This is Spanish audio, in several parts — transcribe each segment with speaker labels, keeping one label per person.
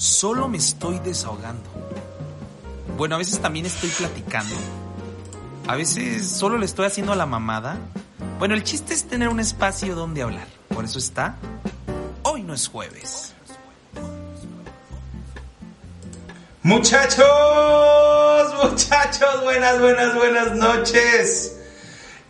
Speaker 1: solo me estoy desahogando. Bueno, a veces también estoy platicando. A veces solo le estoy haciendo la mamada. Bueno, el chiste es tener un espacio donde hablar. Por eso está. Hoy no es jueves. Muchachos, muchachos, buenas, buenas, buenas noches.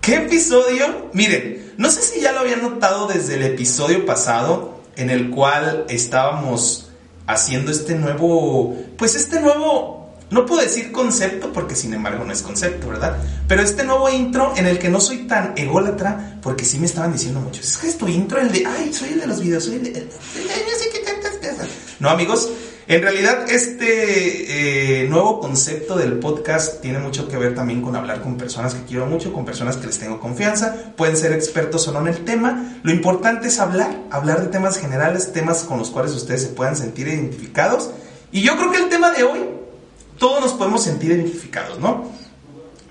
Speaker 1: ¿Qué episodio? Miren, no sé si ya lo habían notado desde el episodio pasado, en el cual estábamos haciendo este nuevo, pues este nuevo, no puedo decir concepto porque sin embargo no es concepto, ¿verdad? Pero este nuevo intro en el que no soy tan ególatra, porque sí me estaban diciendo muchos, es que es tu intro, el de, ay, soy el de los videos, soy el de, No, amigos, en realidad, este eh, nuevo concepto del podcast tiene mucho que ver también con hablar con personas que quiero mucho, con personas que les tengo confianza, pueden ser expertos o no en el tema. Lo importante es hablar, hablar de temas generales, temas con los cuales ustedes se puedan sentir identificados. Y yo creo que el tema de hoy, todos nos podemos sentir identificados, ¿no?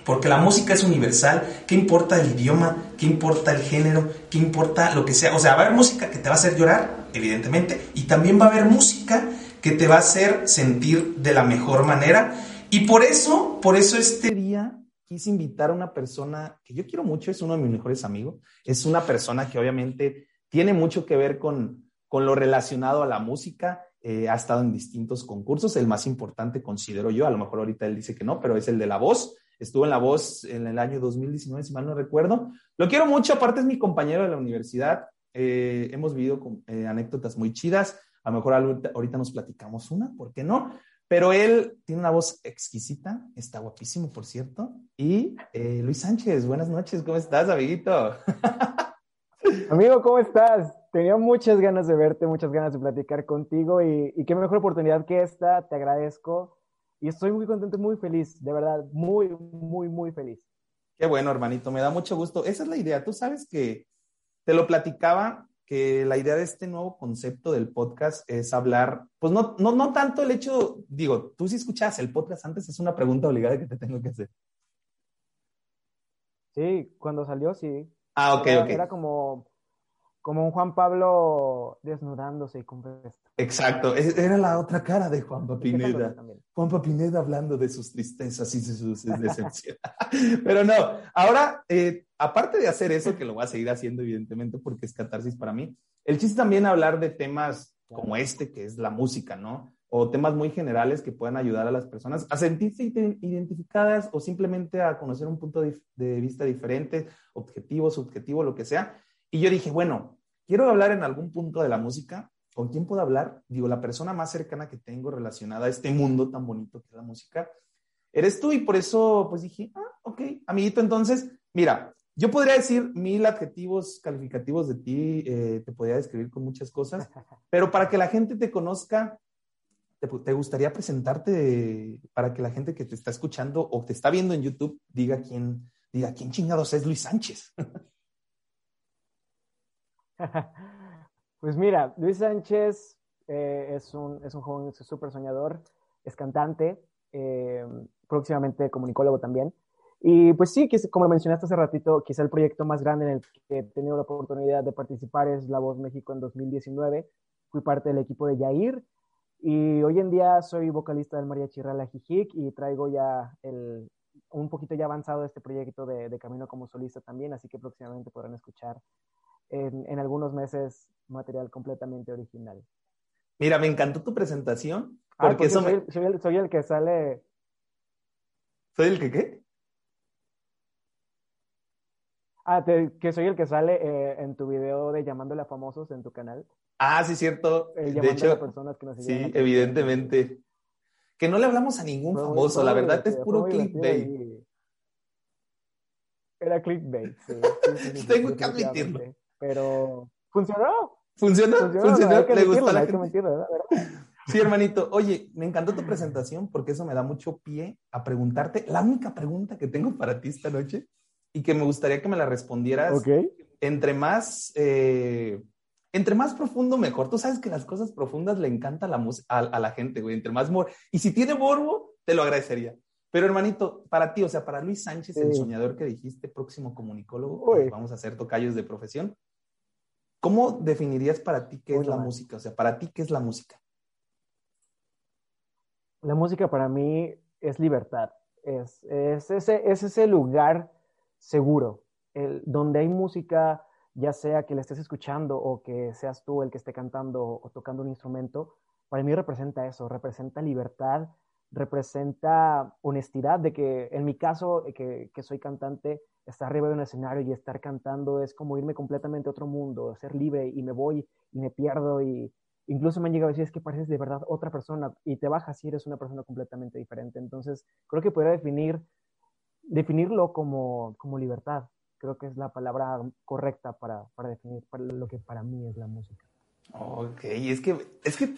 Speaker 1: Porque la música es universal, ¿qué importa el idioma? ¿Qué importa el género? ¿Qué importa lo que sea? O sea, va a haber música que te va a hacer llorar, evidentemente, y también va a haber música que te va a hacer sentir de la mejor manera. Y por eso, por eso este día quise invitar a una persona que yo quiero mucho, es uno de mis mejores amigos, es una persona que obviamente tiene mucho que ver con, con lo relacionado a la música, eh, ha estado en distintos concursos, el más importante considero yo, a lo mejor ahorita él dice que no, pero es el de La Voz, estuvo en La Voz en el año 2019, si mal no recuerdo. Lo quiero mucho, aparte es mi compañero de la universidad, eh, hemos vivido con, eh, anécdotas muy chidas, a lo mejor ahorita nos platicamos una, ¿por qué no? Pero él tiene una voz exquisita, está guapísimo, por cierto. Y eh, Luis Sánchez, buenas noches, ¿cómo estás, amiguito?
Speaker 2: Amigo, ¿cómo estás? Tenía muchas ganas de verte, muchas ganas de platicar contigo y, y, qué mejor oportunidad que esta, te agradezco y estoy muy contento, muy feliz, de verdad, muy, muy, muy feliz.
Speaker 1: Qué bueno, hermanito, me da mucho gusto. Esa es la idea, tú sabes que te lo platicaba que la idea de este nuevo concepto del podcast es hablar, pues no, no, no tanto el hecho, digo, tú si escuchas el podcast antes, es una pregunta obligada que te tengo que hacer.
Speaker 2: Sí, cuando salió, sí.
Speaker 1: Ah, ok,
Speaker 2: era,
Speaker 1: ok.
Speaker 2: Era como, como un Juan Pablo desnudándose y con
Speaker 1: Exacto, era la otra cara de Juan Pineda. Juan Pineda hablando de sus tristezas y sus decepciones. Pero no, ahora, eh, aparte de hacer eso, que lo voy a seguir haciendo evidentemente porque es catarsis para mí, el chiste también hablar de temas como este, que es la música, ¿no? O temas muy generales que puedan ayudar a las personas a sentirse identificadas o simplemente a conocer un punto de, vista diferente, objetivo, subjetivo, lo que sea. Y yo dije, bueno, quiero hablar en algún punto de la música. ¿Con quién puedo hablar? Digo, la persona más cercana que tengo relacionada a este mundo tan bonito que es la música, eres tú. Y por eso, pues dije, ah, ok, amiguito, entonces, mira, yo podría decir mil adjetivos calificativos de ti, eh, te podría describir con muchas cosas, pero para que la gente te conozca, te, gustaría presentarte para que la gente que te está escuchando o te está viendo en YouTube diga quién, diga quién chingados es Luis Sánchez.
Speaker 2: Pues mira, Luis Sánchez eh, es, un, es un joven súper soñador, es cantante, eh, próximamente comunicólogo también. Y pues sí, como mencionaste hace ratito, quizá el proyecto más grande en el que he tenido la oportunidad de participar es La Voz México en 2019. Fui parte del equipo de Yair y hoy en día soy vocalista del Mariachi Rala Jijic y traigo ya el, un poquito ya avanzado este proyecto de, de, camino como solista también, así que próximamente podrán escuchar en, en algunos meses material completamente original.
Speaker 1: Mira, me encantó tu presentación.
Speaker 2: Porque, ah, porque eso soy, me... soy, el, soy el que sale.
Speaker 1: ¿Soy el que qué?
Speaker 2: Ah, te, que soy el que sale eh, en tu video de llamándole a famosos en tu canal.
Speaker 1: Ah, sí, cierto.
Speaker 2: Eh, de hecho, a personas que nos
Speaker 1: sí, evidentemente. Que no le hablamos a ningún fue famoso, la verdad es puro clickbait.
Speaker 2: Era clickbait, sí. sí, sí
Speaker 1: Tengo que admitirlo.
Speaker 2: Pero funcionó.
Speaker 1: ¿Funcionó?
Speaker 2: Funcionó.
Speaker 1: ¿Funcionó?
Speaker 2: ¿Le
Speaker 1: gustó la
Speaker 2: gente? Mentirlo, ¿verdad?
Speaker 1: Sí, hermanito. Oye, me encantó tu presentación porque eso me da mucho pie a preguntarte. La única pregunta que tengo para ti esta noche y que me gustaría que me la respondieras
Speaker 2: okay.
Speaker 1: entre más eh, entre más profundo mejor. Tú sabes que las cosas profundas le encanta la a, a, la gente, güey. Entre más mor y si tiene morbo, te lo agradecería. Pero hermanito, para ti, o sea, para Luis Sánchez, sí. el soñador que dijiste, próximo comunicólogo, pues vamos a hacer tocayos de profesión. ¿Cómo definirías para ti qué es la música? O sea, para ti, ¿qué es la música?
Speaker 2: La música para mí es libertad, es, es, ese, es ese lugar seguro, el, donde hay música, ya sea que la estés escuchando o que seas tú el que esté cantando o tocando un instrumento, para mí representa eso, representa libertad, representa honestidad, de que en mi caso, eh, que, que, soy cantante, estar arriba de un escenario y estar cantando es como irme completamente a otro mundo, ser libre y me voy y me pierdo y incluso me han llegado a decir es que pareces de verdad otra persona y te bajas y eres una persona completamente diferente. Entonces, creo que podría definir, definirlo como, como libertad. Creo que es la palabra correcta para, para definir para lo que para mí es la música.
Speaker 1: Ok, es que, es que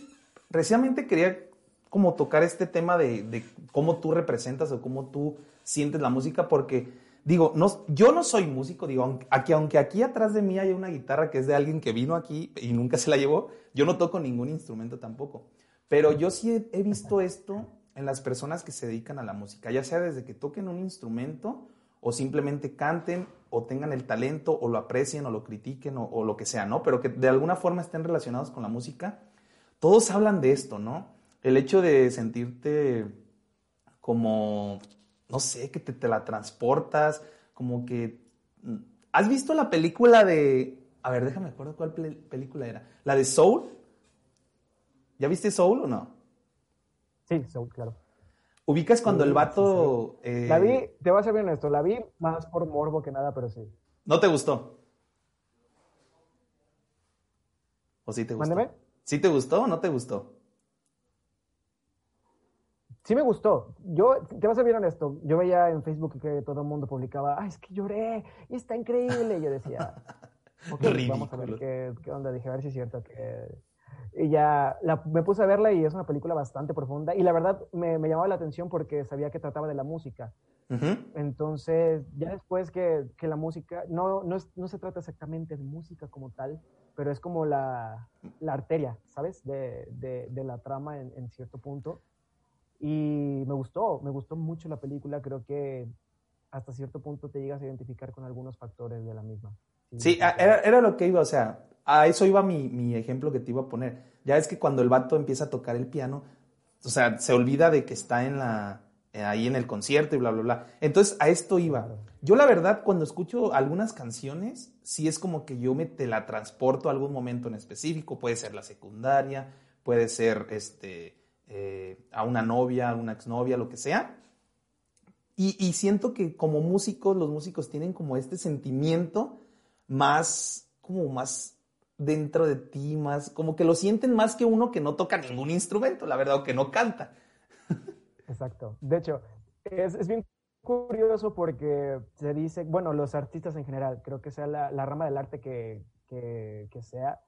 Speaker 1: precisamente quería como tocar este tema de, de, cómo tú representas o cómo tú sientes la música, porque digo, no, yo no soy músico, digo, aquí, aunque aquí atrás de mí hay una guitarra que es de alguien que vino aquí y nunca se la llevó, yo no toco ningún instrumento tampoco, pero yo sí he, he visto esto en las personas que se dedican a la música, ya sea desde que toquen un instrumento o simplemente canten o tengan el talento o lo aprecien o lo critiquen o, o lo que sea, ¿no? Pero que de alguna forma estén relacionados con la música, todos hablan de esto, ¿no? El hecho de sentirte como, no sé, que te, te la transportas, como que... Mm, ¿Has visto la película de... A ver, déjame acuerdo cuál película era. ¿La de Soul? ¿Ya viste Soul o no?
Speaker 2: Sí, Soul, claro.
Speaker 1: ¿Ubicas cuando el vato...
Speaker 2: Sí, sí. Eh... La vi, te voy a ser bien honesto, la vi más por morbo que nada, pero sí.
Speaker 1: ¿No te gustó? ¿O sí te gustó?
Speaker 2: Mándeme.
Speaker 1: ¿Sí te gustó o no te gustó?
Speaker 2: Sí me gustó. Yo, te vas a ver honesto, yo veía en Facebook que todo el mundo publicaba, ay, es que lloré, y está increíble. Y yo decía, ok, vamos a ver qué, qué, onda. Dije, a ver si es cierto que... Y ya la, me puse a verla y es una película bastante profunda. Y la verdad me, me llamaba la atención porque sabía que trataba de la música. Uh -huh. Entonces, ya después que, que la música, no, no, es, no, se trata exactamente de música como tal, pero es como la, la arteria, ¿sabes? De, de, de la trama en, en cierto punto. Y me gustó, me gustó mucho la película. Creo que hasta cierto punto te llegas a identificar con algunos factores de la misma.
Speaker 1: Sí, sí era, era, lo que iba, o sea, a eso iba mi, mi, ejemplo que te iba a poner. Ya es que cuando el vato empieza a tocar el piano, o sea, se olvida de que está en la, ahí en el concierto y bla, bla, bla. Entonces, a esto iba. Yo, la verdad, cuando escucho algunas canciones, sí es como que yo me te la transporto a algún momento en específico. Puede ser la secundaria, puede ser este eh, a una novia, a una exnovia, lo que sea. Y, siento que como músicos, los músicos tienen como este sentimiento más, como más dentro de ti, más, como que lo sienten más que uno que no toca ningún instrumento, la verdad, o que no canta.
Speaker 2: Exacto. De hecho, es, bien curioso porque se dice, bueno, los artistas en general, creo que sea la, rama del arte que sea,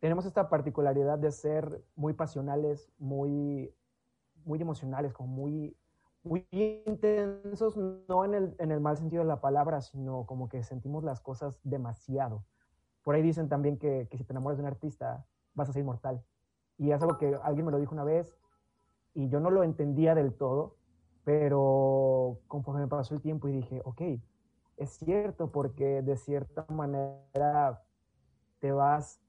Speaker 2: tenemos esta particularidad de ser muy pasionales, muy, muy emocionales, como muy, muy intensos, no en el, en el mal sentido de la palabra, sino como que sentimos las cosas demasiado. Por ahí dicen también que, que si te enamoras de un artista, vas a ser inmortal. Y es algo que alguien me lo dijo una vez y yo no lo entendía del todo, pero conforme me pasó el tiempo y dije, ok, es cierto porque de cierta manera te vas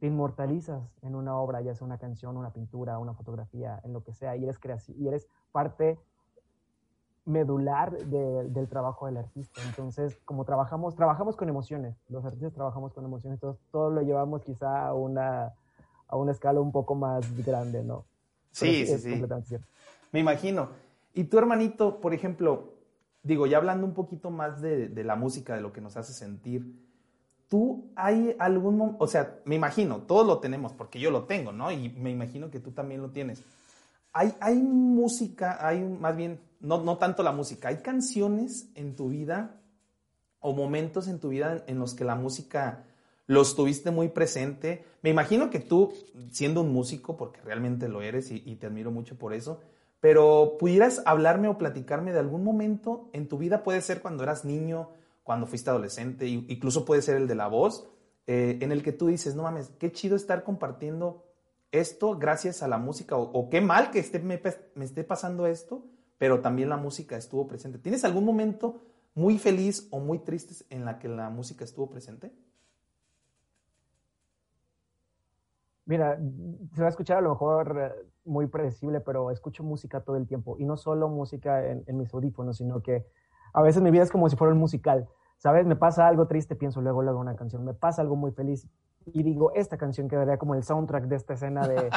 Speaker 2: te inmortalizas en una obra, ya sea una canción, una pintura, una fotografía, en lo que sea, y eres, y eres parte medular de, del trabajo del artista. Entonces, como trabajamos, trabajamos con emociones, los artistas trabajamos con emociones, entonces todo lo llevamos quizá a una, a una escala un poco más grande, ¿no?
Speaker 1: Sí, sí, sí. Me imagino. Y tu hermanito, por ejemplo, digo, ya hablando un poquito más de, de la música, de lo que nos hace sentir, ¿Tú hay algún, o sea, me imagino, todos lo tenemos porque yo lo tengo, ¿no? Y me imagino que tú también lo tienes. Hay, hay música, hay más bien, no, no tanto la música, hay canciones en tu vida o momentos en tu vida en los que la música los tuviste muy presente. Me imagino que tú, siendo un músico, porque realmente lo eres y, te admiro mucho por eso, pero pudieras hablarme o platicarme de algún momento en tu vida, puede ser cuando eras niño, cuando fuiste adolescente, incluso puede ser el de la voz, eh, en el que tú dices, no mames, qué chido estar compartiendo esto gracias a la música, o, qué mal que esté, me, me, esté pasando esto, pero también la música estuvo presente. ¿Tienes algún momento muy feliz o muy triste en la que la música estuvo presente?
Speaker 2: Mira, se va a escuchar a lo mejor eh, muy predecible, pero escucho música todo el tiempo. Y no solo música en, mis audífonos, sino que a veces mi vida es como si fuera un musical. ¿Sabes? Me pasa algo triste, pienso luego, luego una canción. Me pasa algo muy feliz y digo, esta canción quedaría como el soundtrack de esta escena de,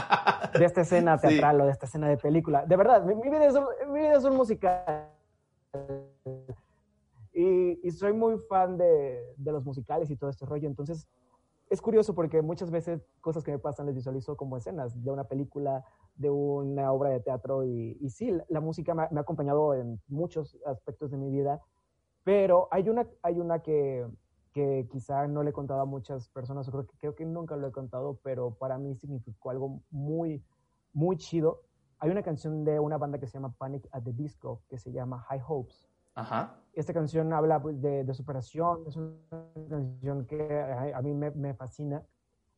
Speaker 2: de esta escena teatral o de esta escena de película. De verdad, mi, vida, es un, mi vida es un musical. Y, y soy muy fan de, de, los musicales y todo este rollo. Entonces, es curioso porque muchas veces cosas que me pasan les visualizo como escenas de una película, de una obra de teatro. Y, y sí, la música me, me ha acompañado en muchos aspectos de mi vida. Pero hay una, hay una que, que quizá no le he contado a muchas personas, o creo que, creo que nunca lo he contado, pero para mí significó algo muy, muy chido. Hay una canción de una banda que se llama Panic at the Disco, que se llama High Hopes. Ajá. Esta canción habla pues, de, superación, es una canción que a, mí me, fascina.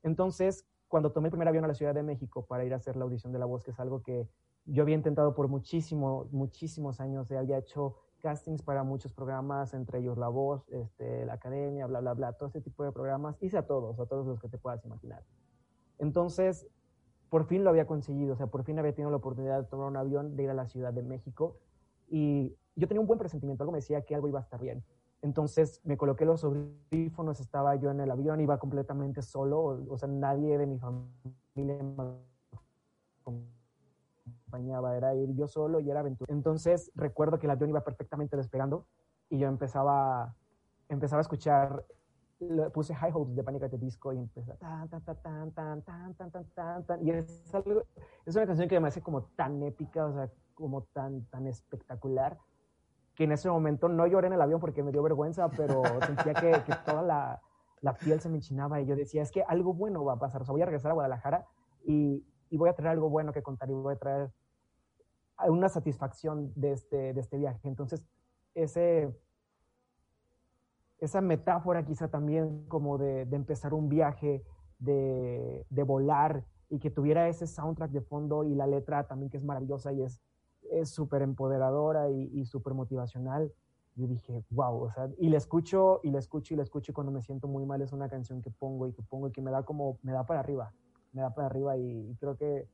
Speaker 2: Entonces, cuando tomé el primer avión a la Ciudad de México para ir a hacer la audición de La Voz, que es algo que yo había intentado por muchísimo, muchísimos años, había hecho castings para muchos programas, entre ellos La Voz, este, la Academia, bla, bla, bla, todo ese tipo de programas. Hice a todos, a todos los que te puedas imaginar. Entonces, por fin lo había conseguido, o sea, por fin había tenido la oportunidad de tomar un avión, de ir a la Ciudad de México y yo tenía un buen presentimiento, algo me decía que algo iba a estar bien. Entonces me coloqué los audífonos, estaba yo en el avión, iba completamente solo, o, sea, nadie de mi familia acompañaba, era ir yo solo y era aventura. Entonces recuerdo que el avión iba perfectamente despegando y yo empezaba, empezaba a escuchar, puse High Hopes de Panic! the Disco y empezaba tan, tan, tan, tan, tan, tan, tan, tan, tan, tan, y es, algo, es una canción que me hace como tan épica, o sea, como tan, tan espectacular, que en ese momento no lloré en el avión porque me dio vergüenza, pero sentía que, que toda la, la piel se me enchinaba y yo decía, es que algo bueno va a pasar, o sea, voy a regresar a Guadalajara y, y voy a traer algo bueno que contar y voy a traer una satisfacción de este, de este viaje. Entonces, ese, esa metáfora quizá también como de, de empezar un viaje, de, de, volar y que tuviera ese soundtrack de fondo y la letra también que es maravillosa y es súper empoderadora y, y súper motivacional. Yo dije, wow, o sea, y la escucho y la escucho y la escucho y cuando me siento muy mal es una canción que pongo y que pongo y que me da como, me da para arriba me da para arriba y, creo que,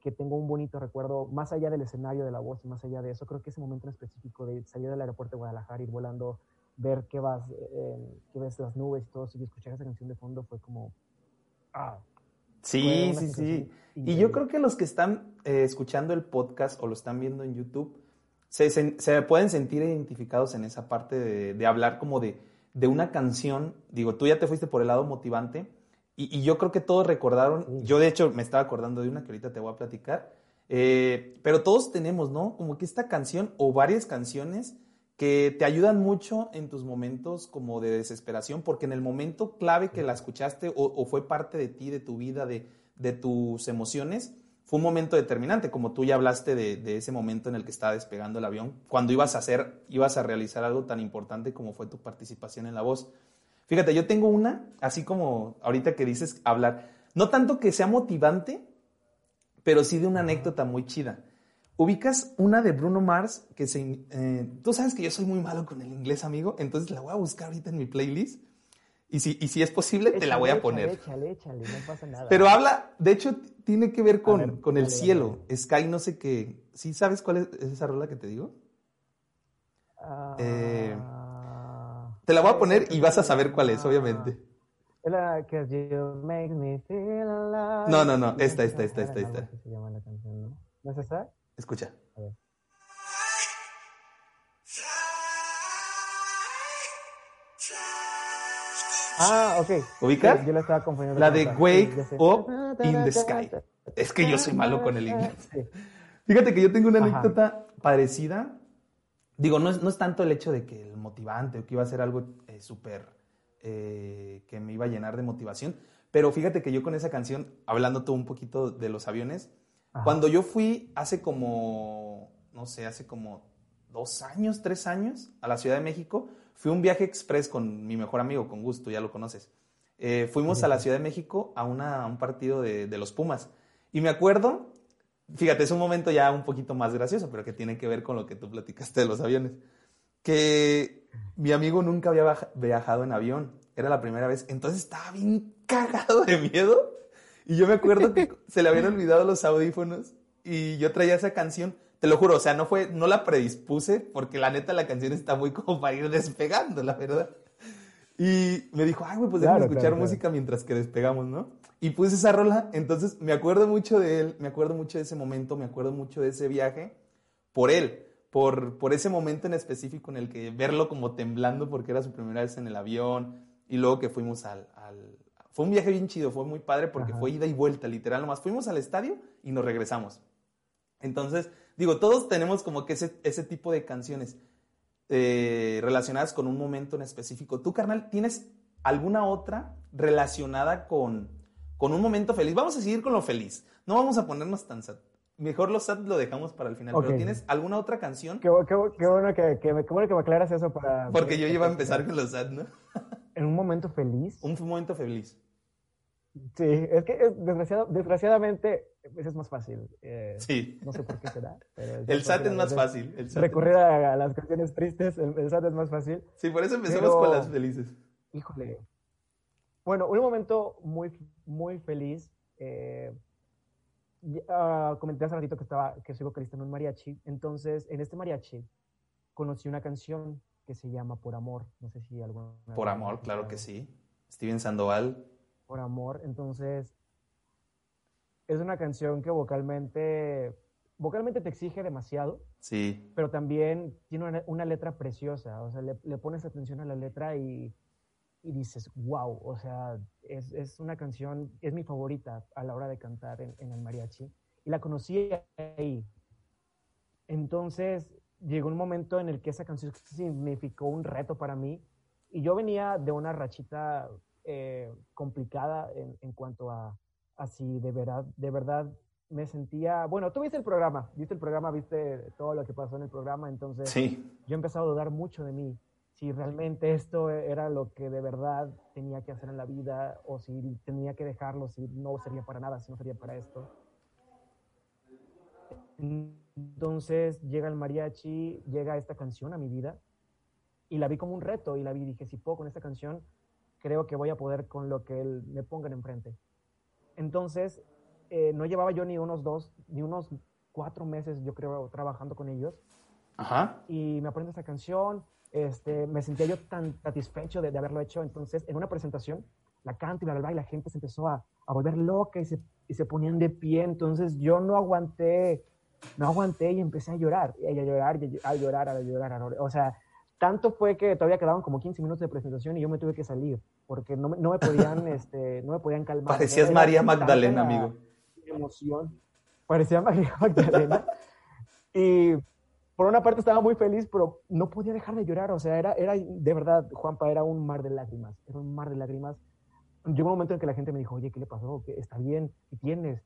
Speaker 2: que, tengo un bonito recuerdo, más allá del escenario de la voz y más allá de eso, creo que ese momento en específico de salir del aeropuerto de Guadalajara, ir volando, ver que vas, eh, que ves las nubes y todo, y escuchar esa canción de fondo fue como, ah.
Speaker 1: Sí, sí, sí. Y yo creo que los que están eh, escuchando el podcast o lo están viendo en YouTube, se, se, pueden sentir identificados en esa parte de, de hablar como de, de, una canción. Digo, tú ya te fuiste por el lado motivante, y, yo creo que todos recordaron, yo de hecho me estaba acordando de una que ahorita te voy a platicar, eh, pero todos tenemos, ¿no? Como que esta canción o varias canciones que te ayudan mucho en tus momentos como de desesperación, porque en el momento clave que la escuchaste o, fue parte de ti, de tu vida, de, de, tus emociones, fue un momento determinante, como tú ya hablaste de, de, ese momento en el que estaba despegando el avión, cuando ibas a hacer, ibas a realizar algo tan importante como fue tu participación en la voz. Fíjate, yo tengo una, así como ahorita que dices hablar, no tanto que sea motivante, pero sí de una anécdota muy chida. Ubicas una de Bruno Mars que se... Eh, tú sabes que yo soy muy malo con el inglés, amigo, entonces la voy a buscar ahorita en mi playlist. Y si, y si es posible, te la voy a poner.
Speaker 2: Échale, échale, no pasa nada.
Speaker 1: Pero habla, de hecho, tiene que ver con, con el cielo. Sky, no sé qué. ¿Sí sabes cuál es, esa rola que te digo? Ah... Eh, te la voy a poner y vas a saber cuál es, obviamente.
Speaker 2: No,
Speaker 1: no, no, esta, esta, esta, esta, esta.
Speaker 2: ¿no? es esa?
Speaker 1: Escucha.
Speaker 2: Ah, ok.
Speaker 1: ¿Ubicas?
Speaker 2: yo la estaba confundiendo.
Speaker 1: La de Wake Up in the Sky. Es que yo soy malo con el inglés. Fíjate que yo tengo una anécdota parecida Digo, no es, no es tanto el hecho de que el motivante o que iba a ser algo eh, súper eh, que me iba a llenar de motivación, pero fíjate que yo con esa canción, hablando todo un poquito de los aviones, cuando yo fui hace como, no sé, hace como dos años, tres años a la Ciudad de México, fui un viaje express con mi mejor amigo, con gusto, ya lo conoces. Eh, fuimos a la Ciudad de México a, una, a un partido de, de los Pumas. Y me acuerdo Fíjate, es un momento ya un poquito más gracioso, pero que tiene que ver con lo que tú platicaste de los aviones. Que mi amigo nunca había viajado en avión, era la primera vez, entonces estaba bien cagado de miedo Y yo me acuerdo que se le habían olvidado los audífonos y yo traía esa canción. Te lo juro, o sea, no fue, no la predispuse porque la neta la canción está muy como para ir despegando, la verdad. Y me dijo, ay, güey, pues déjame escuchar música mientras que despegamos, ¿no? Y puse esa rola, entonces me acuerdo mucho de él, me acuerdo mucho de ese momento, me acuerdo mucho de ese viaje por él, por, por ese momento en específico en el que verlo como temblando porque era su primera vez en el avión y luego que fuimos al... fue un viaje bien chido, fue muy padre porque fue ida y vuelta, literal, nomás fuimos al estadio y nos regresamos. Entonces, digo, todos tenemos como que ese, ese tipo de canciones. Eh, relacionadas con un momento en específico. ¿Tú, carnal, tienes alguna otra relacionada con, con un momento feliz? Vamos a seguir con lo feliz. No vamos a ponernos tan sad. Mejor lo sad lo dejamos para el final. Pero ¿tienes alguna otra canción?
Speaker 2: Qué, bueno que, que, me, bueno que me aclaras eso para...
Speaker 1: Porque yo iba a empezar con lo sad, ¿no?
Speaker 2: ¿En un momento feliz?
Speaker 1: Un momento feliz.
Speaker 2: Sí, es que desgraciadamente pues es más fácil.
Speaker 1: Eh, sí.
Speaker 2: No sé por qué será.
Speaker 1: el SAT es más fácil. El
Speaker 2: recurrir a, las canciones tristes, el, SAT es más fácil.
Speaker 1: Sí, por eso empezamos con las felices.
Speaker 2: Híjole. Bueno, un momento muy, muy feliz. Eh, comenté hace ratito que estaba, que soy vocalista en un mariachi. Entonces, en este mariachi conocí una canción que se llama Por Amor. No sé si alguna.
Speaker 1: Por Amor, claro que sí. Steven Sandoval
Speaker 2: por amor. Entonces, es una canción que vocalmente, vocalmente te exige demasiado.
Speaker 1: Sí.
Speaker 2: Pero también tiene una, letra preciosa. O sea, le, pones atención a la letra y, y dices, wow. O sea, es, es, una canción, es mi favorita a la hora de cantar en, en el mariachi. Y la conocí ahí. Entonces, llegó un momento en el que esa canción significó un reto para mí. Y yo venía de una rachita eh, complicada en, en, cuanto a, si de verdad, de verdad me sentía, bueno, tú viste el programa, viste el programa, viste todo lo que pasó en el programa, entonces
Speaker 1: sí.
Speaker 2: yo he empezado a dudar mucho de mí, si realmente esto era lo que de verdad tenía que hacer en la vida o si tenía que dejarlo, si no sería para nada, si no sería para esto. Entonces llega el mariachi, llega esta canción a mi vida y la vi como un reto y la vi y dije, si puedo con esta canción, creo que voy a poder con lo que él me pongan enfrente. Entonces, eh, no llevaba yo ni unos dos, ni unos cuatro meses, yo creo, trabajando con ellos.
Speaker 1: Ajá.
Speaker 2: Y me aprendo esta canción, este, me sentía yo tan satisfecho de, haberlo hecho. Entonces, en una presentación, la canto y bla, bla, y la gente se empezó a, a volver loca y se, y se, ponían de pie. Entonces, yo no aguanté, no aguanté y empecé a llorar, y a llorar, y a llorar, a llorar, a llorar. O sea, tanto fue que todavía quedaban como 15 minutos de presentación y yo me tuve que salir porque no, no me podían, este, no me podían calmar.
Speaker 1: Parecías María Magdalena, amigo.
Speaker 2: Emoción. Parecía María Magdalena. y por una parte estaba muy feliz, pero no podía dejar de llorar. O sea, era, era de verdad, Juanpa, era un mar de lágrimas. Era un mar de lágrimas. Llegó un momento en que la gente me dijo, oye, ¿qué le pasó? ¿Qué, ¿Está bien? ¿Qué tienes?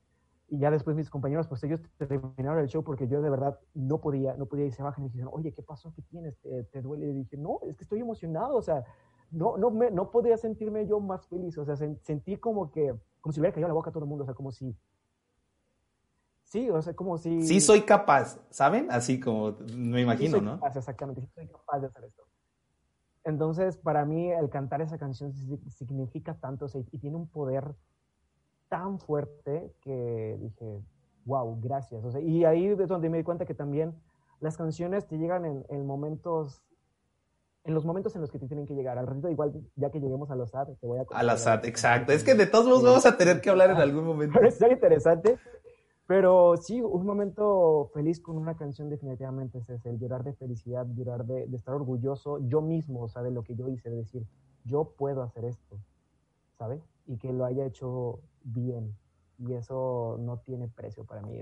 Speaker 2: Y ya después mis compañeros, pues ellos terminaron el show porque yo de verdad no podía, no podía irse abajo y me dijeron, oye, ¿qué pasó? ¿Qué tienes? ¿Te, ¿Te, duele? Y dije, no, es que estoy emocionado, o sea, no, no, me, no podía sentirme yo más feliz, o sea, sentí como que, como si hubiera caído la boca a todo el mundo, o sea, como si... Sí, o sea, como si...
Speaker 1: Sí soy capaz, ¿saben? Así como me imagino,
Speaker 2: sí
Speaker 1: ¿no?
Speaker 2: Capaz, exactamente, sí soy capaz de hacer esto. Entonces, para mí, el cantar esa canción significa tanto, o sea, y tiene un poder tan fuerte que dije, wow, gracias. O sea, y ahí es donde me di cuenta que también las canciones te llegan en, en momentos en los momentos en los que te tienen que llegar. Al ratito, igual, ya que lleguemos a los SAT, te voy a...
Speaker 1: A la SAT, exacto. Es que de todos modos vamos a tener que hablar en algún momento.
Speaker 2: Pero es interesante. Pero sí, un momento feliz con una canción definitivamente es ese, el llorar de felicidad, llorar de, de, estar orgulloso yo mismo, o sea, de lo que yo hice, de decir, yo puedo hacer esto, ¿sabes? Y que lo haya hecho bien. Y eso no tiene precio para mí.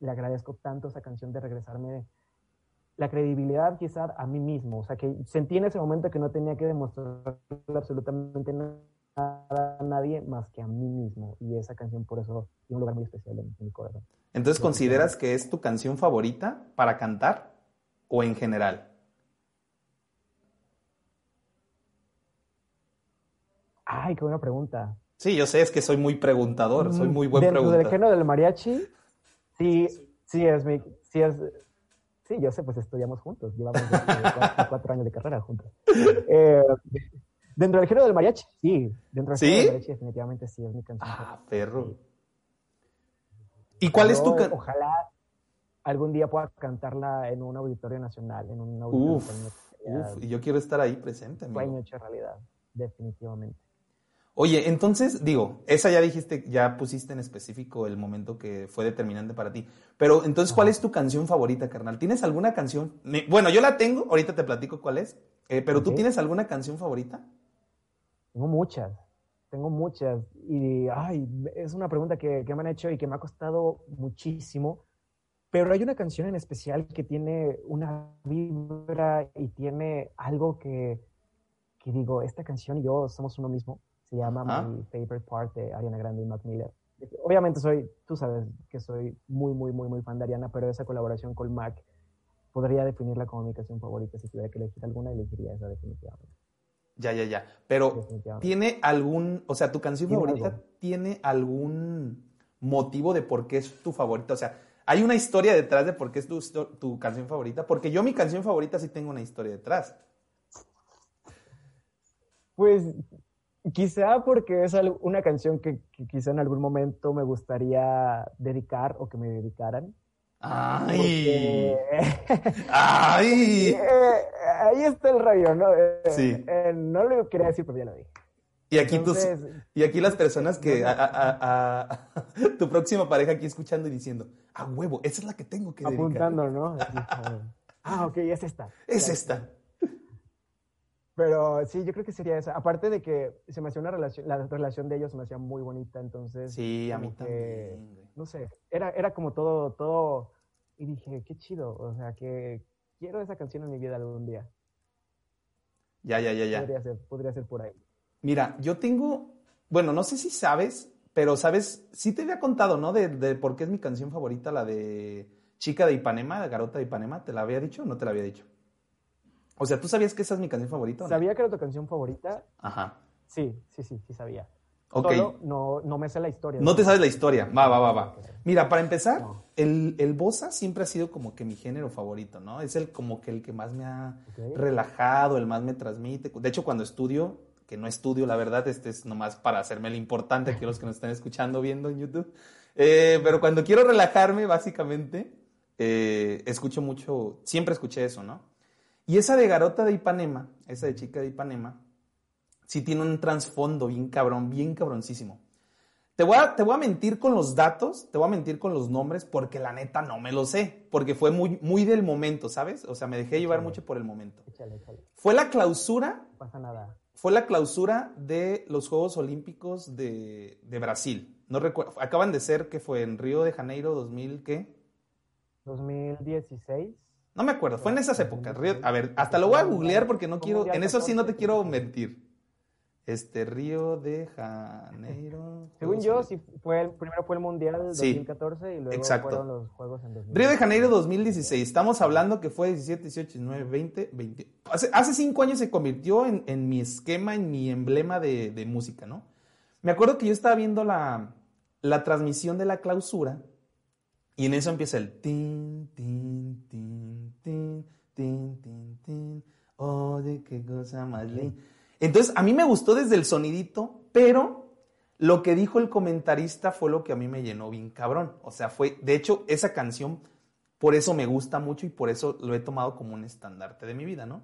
Speaker 2: le agradezco tanto esa canción de regresarme la credibilidad quizás a mí mismo. O sea, que sentí en ese momento que no tenía que demostrar absolutamente nada a nadie más que a mí mismo. Y esa canción por eso tiene un lugar muy especial en, mi corazón.
Speaker 1: Entonces, ¿consideras que es tu canción favorita para cantar o en general?
Speaker 2: Ay, qué buena pregunta.
Speaker 1: Sí, yo sé, es que soy muy preguntador, soy muy buen
Speaker 2: preguntador.
Speaker 1: Dentro
Speaker 2: del género del mariachi, sí, sí es mi, sí es, Sí, yo sé, pues estudiamos juntos, llevamos cuatro, años de carrera juntos. Eh, Dentro del género del mariachi, sí. Dentro del
Speaker 1: ¿Sí?
Speaker 2: género del mariachi, definitivamente sí, es mi canción.
Speaker 1: Ah, perro. ¿Y cuál es tu canción?
Speaker 2: Ojalá algún día pueda cantarla en un auditorio nacional, en un auditorio
Speaker 1: Uf,
Speaker 2: nacional.
Speaker 1: Uf, y yo quiero estar ahí presente,
Speaker 2: sueño hecho realidad, definitivamente.
Speaker 1: Oye, entonces, digo, esa ya dijiste, ya pusiste en específico el momento que fue determinante para ti. Pero entonces, ¿cuál es tu canción favorita, carnal? ¿Tienes alguna canción? Bueno, yo la tengo, ahorita te platico cuál es. eh, pero ¿tú tienes alguna canción favorita?
Speaker 2: Tengo muchas, tengo muchas. Y, ay, es una pregunta que, que me han hecho y que me ha costado muchísimo. Pero hay una canción en especial que tiene una vibra y tiene algo que, que digo, esta canción y yo somos uno mismo. Se llama. My Favorite Part de Ariana Grande y Mac Miller. Obviamente soy, tú sabes que soy muy, muy, muy, muy fan de Ariana, pero esa colaboración con Mac podría definirla como mi canción favorita. Si tuviera que elegir alguna, elegiría esa definitivamente.
Speaker 1: Ya, ya, ya. Pero. ¿tiene algún, o sea, tu canción
Speaker 2: Tiene
Speaker 1: favorita
Speaker 2: algo.
Speaker 1: tiene algún motivo de por qué es tu favorita? O sea, ¿hay una historia detrás de por qué es tu, tu canción favorita? Porque yo mi canción favorita sí tengo una historia detrás.
Speaker 2: Pues quizá porque es una canción que, que quizá en algún momento me gustaría dedicar o que me dedicaran.
Speaker 1: ¡Ay!
Speaker 2: Porque-
Speaker 1: ¡Ay!
Speaker 2: Eh, ahí está el rollo, ¿no? Eh,
Speaker 1: Sí.
Speaker 2: eh, no lo quería decir, pero ya lo dije.
Speaker 1: Y aquí, tus,
Speaker 2: Entonces,
Speaker 1: y aquí las personas que a, a- a- tu próxima pareja aquí escuchando y diciendo, a huevo, esa es la que tengo que dedicar.
Speaker 2: apuntando, ¿no? Ah, ok, es esta.
Speaker 1: Es esta.
Speaker 2: Pero sí, yo creo que sería esa. Aparte de que se me hacía una relación, la relación de ellos se me hacía muy bonita, entonces.
Speaker 1: Sí, a mí
Speaker 2: que,
Speaker 1: también. güey.
Speaker 2: no sé, era, era como todo, todo, y dije, qué chido, o sea, que quiero esa canción en mi vida algún día.
Speaker 1: Ya, ya, ya, ya.
Speaker 2: Podría ser, podría ser por ahí.
Speaker 1: Mira, yo tengo, bueno, no sé si sabes, pero sabes, sí te había contado, ¿no? De, de por qué es mi canción favorita, la de Chica de Ipanema, de Garota de Ipanema. ¿Te la había dicho o no te la había dicho? O sea, ¿tú sabías que esa es mi canción favorita?
Speaker 2: ¿Sabía que era tu canción favorita?
Speaker 1: Ajá.
Speaker 2: Sí, sí, sí, sí sabía.
Speaker 1: Ok.
Speaker 2: Solo no, no me sé la historia.
Speaker 1: No te sabes la historia. Va, va, va, va. Mira, para empezar,
Speaker 2: No.
Speaker 1: el, el bossa siempre ha sido como que mi género favorito, ¿no? Es el como que el que más me ha relajado, el más me transmite. De hecho, cuando estudio, que no estudio, la verdad, este es nomás para hacerme el importante aquí los que nos están escuchando, viendo en YouTube. Eh, pero cuando quiero relajarme, básicamente, eh, escucho mucho, siempre escuché eso, ¿no? Y esa de Garota de Ipanema, esa de Chica de Ipanema, sí tiene un trasfondo bien cabrón, bien cabroncísimo. Te voy, a, te voy a mentir con los datos, te voy a mentir con los nombres, porque la neta no me lo sé, porque fue muy, muy del momento, ¿sabes? O sea, me dejé llevar
Speaker 2: Échale.
Speaker 1: mucho por el momento.
Speaker 2: Échale, échale.
Speaker 1: Fue la clausura,
Speaker 2: No pasa nada.
Speaker 1: fue la clausura de los Juegos Olímpicos de, de Brasil. No recuerdo, acaban de ser que fue en Río de Janeiro 2000, ¿qué?
Speaker 2: 2016.
Speaker 1: No me acuerdo, fue en esas épocas. Río- a ver, hasta lo voy a googlear porque no quiero, en eso sí no te
Speaker 2: 14,
Speaker 1: quiero mentir. Este, Río de Janeiro.
Speaker 2: Según yo, sí fue el, primero fue el Mundial
Speaker 1: Sí,
Speaker 2: 2014 y luego
Speaker 1: exacto.
Speaker 2: fueron los Juegos en 2016.
Speaker 1: Río de Janeiro 2016. Estamos hablando que fue 17, 18, 19, 20, 20. Hace, hace cinco años se convirtió en, en mi esquema, en mi emblema de, de música, ¿no? Me acuerdo que yo estaba viendo la, la transmisión de la clausura y en eso empieza el tin, tin, tin, tin, tin, tin, tin. Oye, qué cosa más linda. Entonces, a mí me gustó desde el sonidito, pero lo que dijo el comentarista fue lo que a mí me llenó bien cabrón. O sea, fue, de hecho, esa canción, por eso me gusta mucho y por eso lo he tomado como un estandarte de mi vida, ¿no?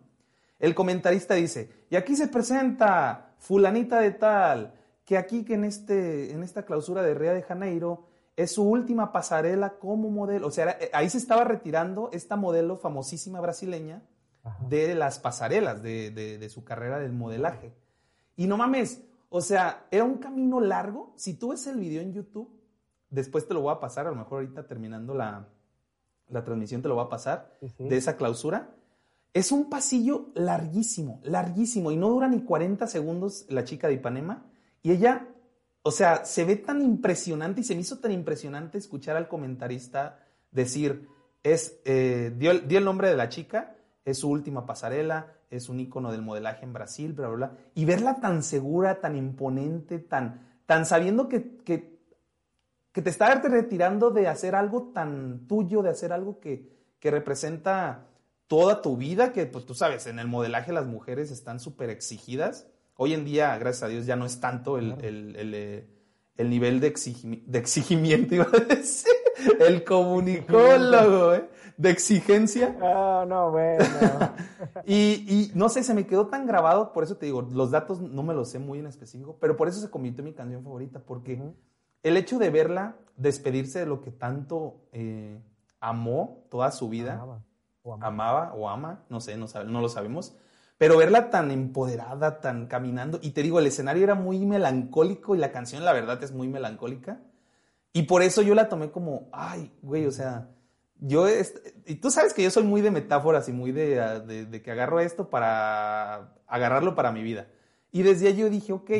Speaker 1: El comentarista dice, y aquí se presenta fulanita de tal, que aquí que en, este, en esta clausura de Río de Janeiro es su última pasarela como modelo. O sea, eh, ahí se estaba retirando esta modelo famosísima brasileña
Speaker 2: Ajá.
Speaker 1: de las pasarelas, de, de- de su carrera del modelaje. Y no mames, o sea, era un camino largo. Si tú ves el video en YouTube, después te lo voy a pasar, a lo mejor ahorita terminando la, la transmisión te lo voy a pasar,
Speaker 2: Sí, sí.
Speaker 1: de esa clausura. Es un pasillo larguísimo, larguísimo, y no dura ni 40 segundos la chica de Ipanema. Y ella, o sea, se ve tan impresionante y se me hizo tan impresionante escuchar al comentarista decir, es, eh, dio, el- nombre de la chica, es su última pasarela, es un ícono del modelaje en Brasil, bla, bla, bla. Y verla tan segura, tan imponente, tan, tan sabiendo que, que, que te está retirando de hacer algo tan tuyo, de hacer algo que, que representa toda tu vida, que pues tú sabes, en el modelaje las mujeres están súper exigidas. Hoy en día, gracias a Dios, ya no es tanto el, el, el, eh, el nivel de, de exigimiento, iba a decir, el comunicólogo, ¿eh? de exigencia.
Speaker 2: Ah, no, bueno.
Speaker 1: y, y, no sé, se me quedó tan grabado, por eso te digo, los datos no me los sé muy en específico, pero por eso se convirtió en mi canción favorita, porque el hecho de verla despedirse de lo que tanto eh, amó toda su vida, amaba o, amaba, o ama, no sé, no, no lo sabemos, pero verla tan empoderada, tan caminando, y te digo, el escenario era muy melancólico y la canción la verdad es muy melancólica, y por eso yo la tomé como, ay, güey, o sea, yo, y tú sabes que yo soy muy de metáforas y muy de, de, que agarro esto para agarrarlo para mi vida. Y desde ahí yo dije, ok,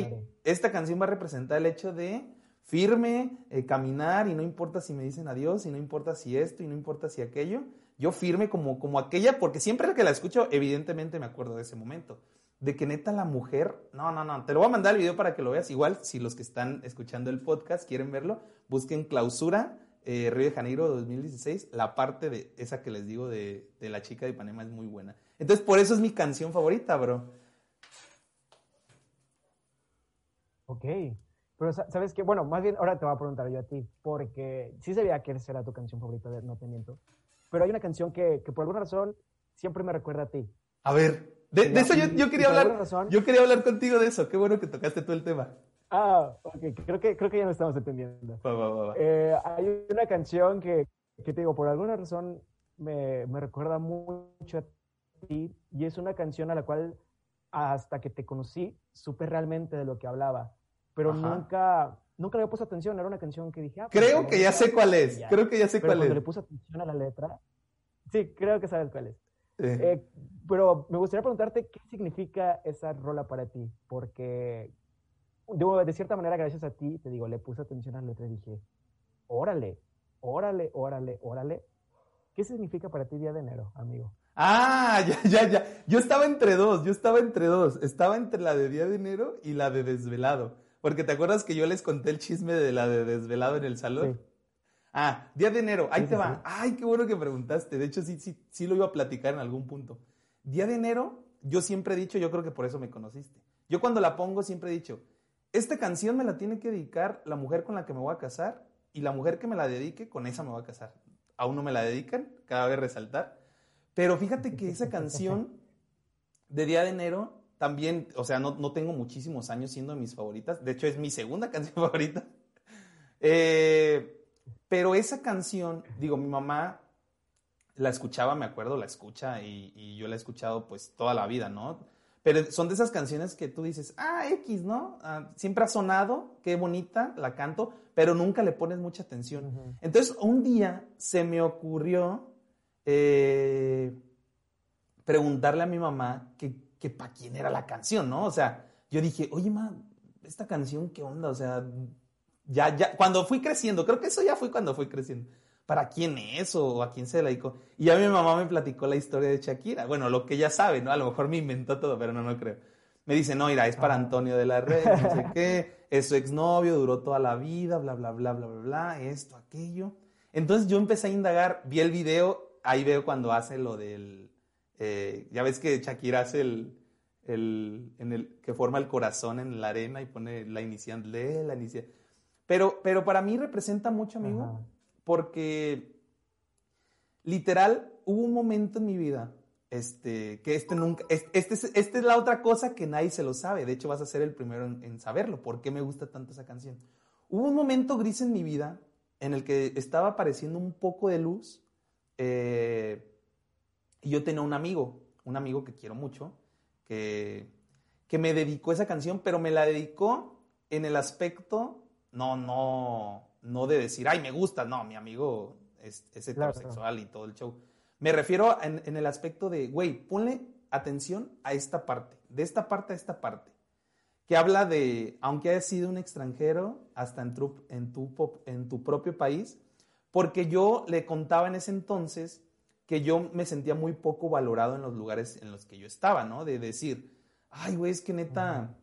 Speaker 1: esta canción va a representar el hecho de firme, eh, caminar y no importa si me dicen adiós y no importa si esto y no importa si aquello. Yo firme como, como aquella, porque siempre que la escucho, evidentemente me acuerdo de ese momento. De que neta la mujer, no, no, no, te lo voy a mandar el video para que lo veas. Igual, si los que están escuchando el podcast quieren verlo, busquen clausura eh, Río de Janeiro 2016. La parte de esa que les digo de, de la chica de Ipanema es muy buena. Entonces, por eso es mi canción favorita, bro.
Speaker 2: Ok. Pero, ¿sabes qué? Bueno, más bien ahora te voy a preguntar yo a ti, porque sí sabía que esa era tu canción favorita de No Te Miento, pero hay una canción que, que por alguna razón siempre me recuerda a ti.
Speaker 1: A ver, de, eso yo, yo quería hablar, yo quería hablar contigo de eso, qué bueno que tocaste tú el tema.
Speaker 2: Ah, ok, creo que, creo que ya nos estamos entendiendo. Eh, hay una canción que, que, te digo, por alguna razón me, me recuerda mucho a ti y es una canción a la cual hasta que te conocí supe realmente de lo que hablaba pero nunca, nunca le había puesto atención. Era una canción que dije, ah,
Speaker 1: pues, creo que ya sé cuál es, creo que ya sé cuál
Speaker 2: es.
Speaker 1: Cuando
Speaker 2: le puse atención a la letra, sí, creo que sabes cuál es. Eh, pero me gustaría preguntarte qué significa esa rola para ti, porque de, de cierta manera, gracias a ti, te digo, le puse atención a la letra y dije, órale, órale, órale, órale. ¿Qué significa para ti Día de Enero, amigo?
Speaker 1: Ah, ya, ya, ya. Yo estaba entre dos, yo estaba entre dos. Estaba entre la de Día de Enero y la de Desvelado. Porque te acuerdas que yo les conté el chisme de la de desvelado en el salón. Ah, día de enero, ahí te va. Ay, qué bueno que preguntaste. De hecho, sí, sí, sí lo iba a platicar en algún punto. Día de enero, yo siempre he dicho, yo creo que por eso me conociste. Yo cuando la pongo siempre he dicho, esta canción me la tiene que dedicar la mujer con la que me voy a casar y la mujer que me la dedique, con esa me voy a casar. Aún no me la dedican, cada vez resaltar. Pero fíjate que esa canción de Día de Enero también, o sea, no, no, tengo muchísimos años siendo mis favoritas. De hecho, es mi segunda canción favorita. Eh, pero esa canción, digo, mi mamá la escuchaba, me acuerdo, la escucha y, yo la he escuchado pues toda la vida, ¿no? Pero son de esas canciones que tú dices, ah, X, ¿no? Ah, siempre ha sonado, qué bonita, la canto, pero nunca le pones mucha atención. Entonces, un día se me ocurrió eh, preguntarle a mi mamá que que para quién era la canción, ¿no? O sea, yo dije, oye, ma, esta canción, ¿qué onda? O sea, ya, ya, cuando fui creciendo, creo que eso ya fue cuando fui creciendo. ¿Para quién es o a quién se la dedicó? Y ya mi mamá me platicó la historia de Shakira. Bueno, lo que ella sabe, ¿no? A lo mejor me inventó todo, pero no, no creo. Me dice, no, mira, es para ah. Antonio de la Red, no sé qué, es su exnovio, duró toda la vida, bla, bla, bla, bla, bla, bla, esto, aquello. Entonces yo empecé a indagar, vi el video, ahí veo cuando hace lo del, eh, ya ves que Shakira hace el, el, en el, que forma el corazón en la arena y pone la inicial, la inicial. Pero, pero para mí representa mucho, amigo, porque literal hubo un momento en mi vida este, que este nunca, este, este, esta es la otra cosa que nadie se lo sabe. De hecho, vas a ser el primero en, saberlo. ¿Por qué me gusta tanto esa canción? Hubo un momento gris en mi vida en el que estaba apareciendo un poco de luz. Eh, y yo tenía un amigo, un amigo que quiero mucho, que, que me dedicó esa canción, pero me la dedicó en el aspecto, no, no, no de decir, ay, me gusta, no, mi amigo es, heterosexual y todo el show. Me refiero en, en el aspecto de, güey, ponle atención a esta parte, de esta parte a esta parte, que habla de, aunque hayas sido un extranjero, hasta en tu, en tu, en tu propio país, porque yo le contaba en ese entonces que yo me sentía muy poco valorado en los lugares en los que yo estaba, ¿no? De decir, ay, güey, es que neta,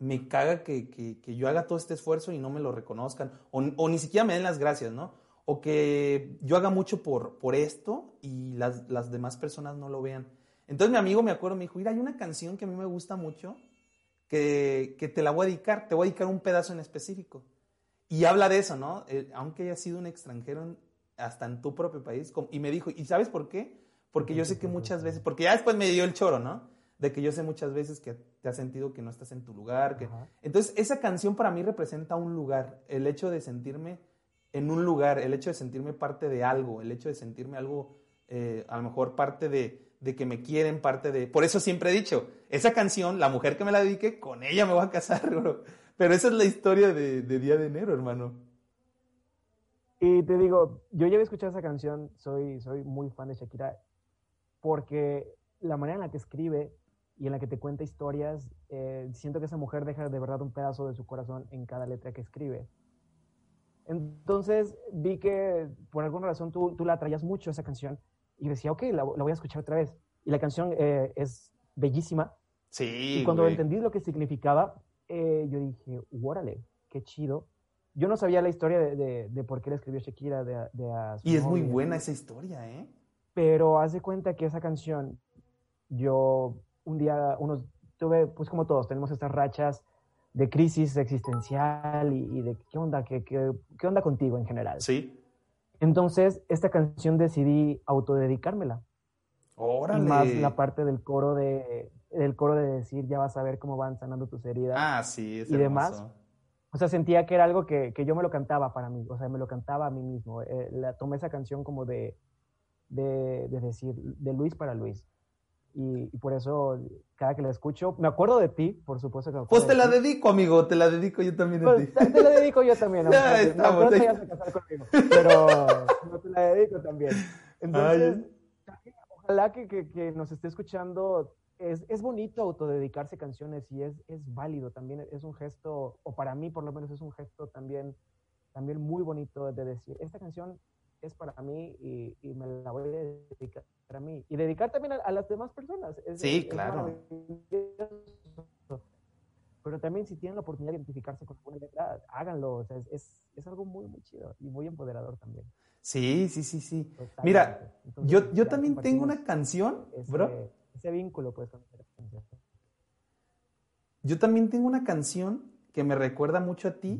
Speaker 1: me caga que, yo haga todo este esfuerzo y no me lo reconozcan, o, ni siquiera me den las gracias, ¿no? O que yo haga mucho por, por esto y las, demás personas no lo vean. Entonces mi amigo me acuerdo, me dijo, mira, hay una canción que a mí me gusta mucho, que, que te la voy a dedicar, te voy a dedicar un pedazo en específico. Y habla de eso, ¿no? Eh, aunque haya sido un extranjero hasta en tu propio país. Y me dijo, ¿y sabes por qué? Porque yo sé que muchas veces, porque ya después me dio el choro, ¿no? De que yo sé muchas veces que te has sentido que no estás en tu lugar. Que... Entonces, esa canción para mí representa un lugar, el hecho de sentirme en un lugar, el hecho de sentirme parte de algo, el hecho de sentirme algo, eh, a lo mejor parte de, de que me quieren, parte de... Por eso siempre he dicho, esa canción, la mujer que me la dedique, con ella me voy a casar, bro. Pero esa es la historia de, Día de Enero, hermano.
Speaker 2: Y te digo, yo ya había escuchado esa canción, soy, soy muy fan de Shakira, porque la manera en la que escribe y en la que te cuenta historias, eh, siento que esa mujer deja de verdad un pedazo de su corazón en cada letra que escribe. Entonces vi que por alguna razón tú, tú la traías mucho esa canción y decía, ok, la, voy a escuchar otra vez. Y la canción eh, es bellísima.
Speaker 1: Sí.
Speaker 2: Y cuando entendí lo que significaba, eh, yo dije, órale, qué chido. Yo no sabía la historia de, de, por qué le escribió Shakira de, de a
Speaker 1: Y es muy buena esa historia, ¿eh?
Speaker 2: Pero haz de cuenta que esa canción, yo un día, unos, tuve, pues como todos, tenemos estas rachas de crisis existencial y, de qué onda, qué, qué, qué, onda contigo en general.
Speaker 1: Sí.
Speaker 2: Entonces, esta canción decidí autodedicármela.
Speaker 1: Órale.
Speaker 2: Y más la parte del coro de, el coro de decir, ya vas a ver cómo van sanando tus heridas.
Speaker 1: Ah, sí,
Speaker 2: es Y demás. O sea, sentía que era algo que, que, yo me lo cantaba para mí, o sea, me lo cantaba a mí mismo. Eh, la, tomé esa canción como de, de, de, decir, de Luis para Luis. Y, y, por eso, cada que la escucho, me acuerdo de ti, por supuesto. Que
Speaker 1: pues te la dedico, amigo, te la dedico yo también a
Speaker 2: pues, ti. Te la dedico yo también. no, estamos, no, te vayas a casar conmigo, pero no te la dedico también. Entonces, ojalá que, que, que, nos esté escuchando es, es, bonito autodedicarse canciones y es, es válido, también es un gesto, o para mí por lo menos es un gesto también, también muy bonito de decir, esta canción es para mí y, y me la voy a dedicar a mí. Y dedicar también a, las demás personas.
Speaker 1: sí, claro.
Speaker 2: Pero también si tienen la oportunidad de identificarse con alguna letra, háganlo. O sea, es, es, algo muy, muy chido y muy empoderador también.
Speaker 1: Sí, sí, sí, sí. Mira, yo, yo también tengo una canción, bro
Speaker 2: ese vínculo, pues.
Speaker 1: Yo también tengo una canción que me recuerda mucho a ti.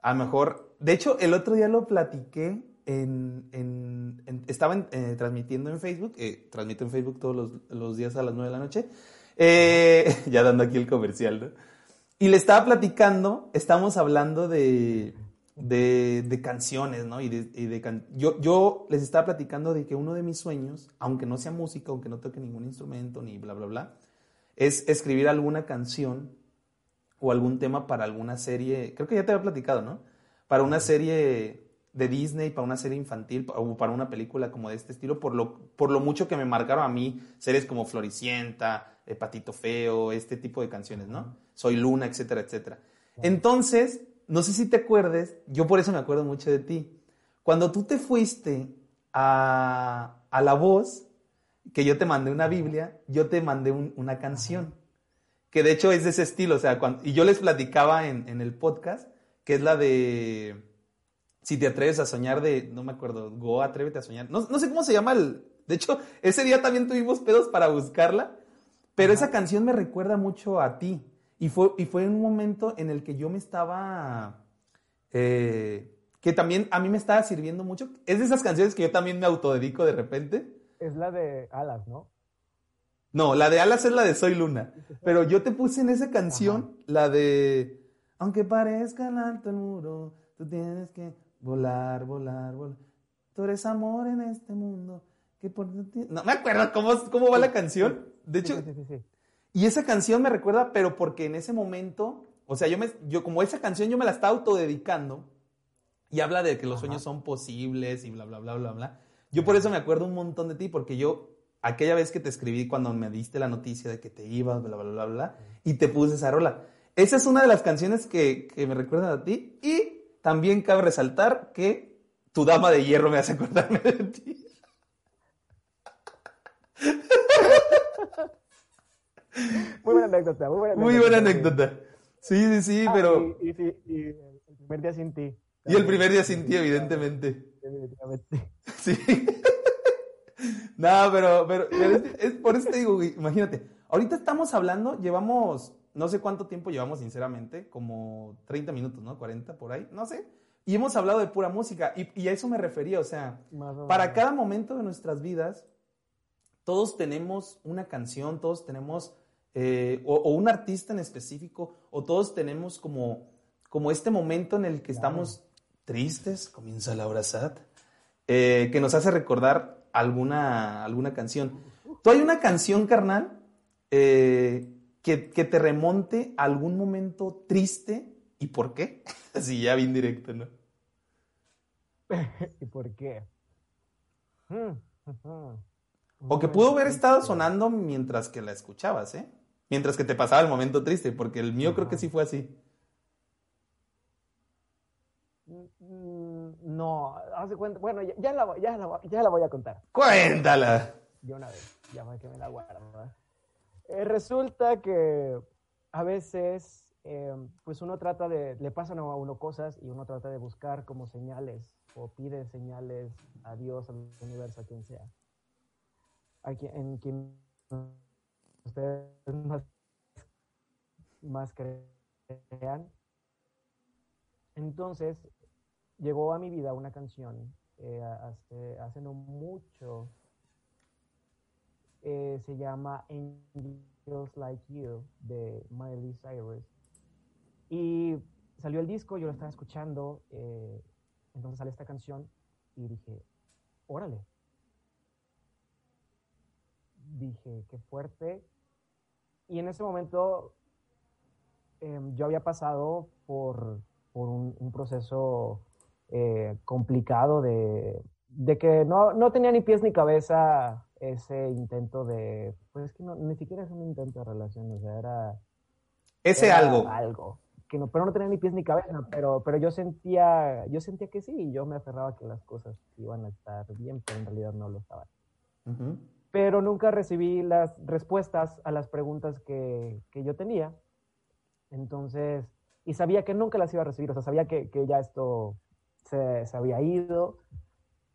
Speaker 1: A lo mejor, de hecho, el otro día lo platiqué en, estaba eh, transmitiendo en Facebook, eh, transmito en Facebook todos los, días a las 9 de la noche, eh, ya dando aquí el comercial, ¿no? Y le estaba platicando, estamos hablando de, de, canciones, ¿no? Y de, yo, yo les estaba platicando de que uno de mis sueños, aunque no sea música, aunque no toque ningún instrumento, ni bla, bla, bla, es escribir alguna canción o algún tema para alguna serie, creo que ya te había platicado, ¿no? Para una serie de Disney, para una serie infantil o para una película como de este estilo, por lo, por lo mucho que me marcaron a mí series como Floricienta, eh, Patito Feo, este tipo de canciones, ¿no? Soy Luna, etcétera, etcétera. Entonces, no sé si te acuerdes, yo por eso me acuerdo mucho de ti. Cuando tú te fuiste a, La Voz, que yo te mandé una Biblia, yo te mandé una canción, que de hecho es de ese estilo, o sea, y yo les platicaba en, el podcast, que es la de, si te atreves a soñar de, no me acuerdo, Go, atrévete a soñar, no, sé cómo se llama el, de hecho, ese día también tuvimos pedos para buscarla, pero esa canción me recuerda mucho a ti. Y fue, y fue un momento en el que yo me estaba, eh, que también a mí me estaba sirviendo mucho. Es de esas canciones que yo también me autodedico de repente.
Speaker 2: Es la de Alas, ¿no?
Speaker 1: No, la de Alas es la de Soy Luna. Pero yo te puse en esa canción la de, aunque parezca alto el muro, tú tienes que volar, volar, volar. Tú eres amor en este mundo. Que por... No me acuerdo cómo, cómo va la canción. De hecho, sí, sí, y esa canción me recuerda, pero porque en ese momento, o sea, yo, me, yo como esa canción yo me la estaba autodedicando y habla de que los sueños son posibles y bla, bla, bla, bla, bla. Yo por eso me acuerdo un montón de ti, porque yo, aquella vez que te escribí cuando me diste la noticia de que te ibas, bla, bla, bla, bla, y te puse esa rola. Esa es una de las canciones que, que me recuerdan a ti y también cabe resaltar que tu dama de hierro me hace acordarme de ti.
Speaker 2: Muy buena anécdota, muy buena
Speaker 1: anécdota. Muy buena anécdota. Sí, sí, sí, ah, pero...
Speaker 2: Y, y, el primer día sin ti.
Speaker 1: Y el primer día sin ti, evidentemente.
Speaker 2: Evidentemente.
Speaker 1: Sí. no, pero, pero, es, por eso te digo, imagínate, ahorita estamos hablando, llevamos, no sé cuánto tiempo llevamos sinceramente, como 30 minutos, ¿no? 40 por ahí, no sé. Y hemos hablado de pura música y, y a eso me refería, o sea, para cada momento de nuestras vidas, todos tenemos una canción, todos tenemos, eh, o, un artista en específico, o todos tenemos como, como este momento en el que estamos tristes, comienza la hora sad, eh, que nos hace recordar alguna, alguna canción. ¿Tú hay una canción, carnal, eh, que, que, te remonte a algún momento triste y por qué? Así ya bien directo, ¿no?
Speaker 2: ¿Y por qué?
Speaker 1: O que pudo haber estado sonando mientras que la escuchabas, ¿eh? Mientras que te pasaba el momento triste, porque el mío creo que sí fue así.
Speaker 2: Mm, no, haz cuenta. Bueno, ya, la, ya, la, ya, la, voy a contar.
Speaker 1: Cuéntala.
Speaker 2: De una vez, ya que me la guardo. Eh, resulta que a veces, eh, pues uno trata de, le pasan a uno cosas y uno trata de buscar como señales o pide señales a Dios, al universo, a quien sea en quien ustedes más, crean. Entonces, llegó a mi vida una canción eh, hace, no mucho. Eh, se llama Angels Like You de Miley Cyrus. Y salió el disco, yo lo estaba escuchando, eh, entonces sale esta canción y dije, órale, dije, qué fuerte. Y en ese momento em, yo había pasado por, un, proceso eh, complicado de, que no, tenía ni pies ni cabeza ese intento de, pues es que ni siquiera es un intento de relación, o sea, era...
Speaker 1: Ese algo.
Speaker 2: Algo. Que no, pero no tenía ni pies ni cabeza, pero, pero yo sentía, yo sentía que sí, yo me aferraba a que las cosas iban a estar bien, pero en realidad no lo estaban pero nunca recibí las respuestas a las preguntas que, yo tenía. Entonces, y sabía que nunca las iba a recibir, o sea, sabía que, ya esto se, había ido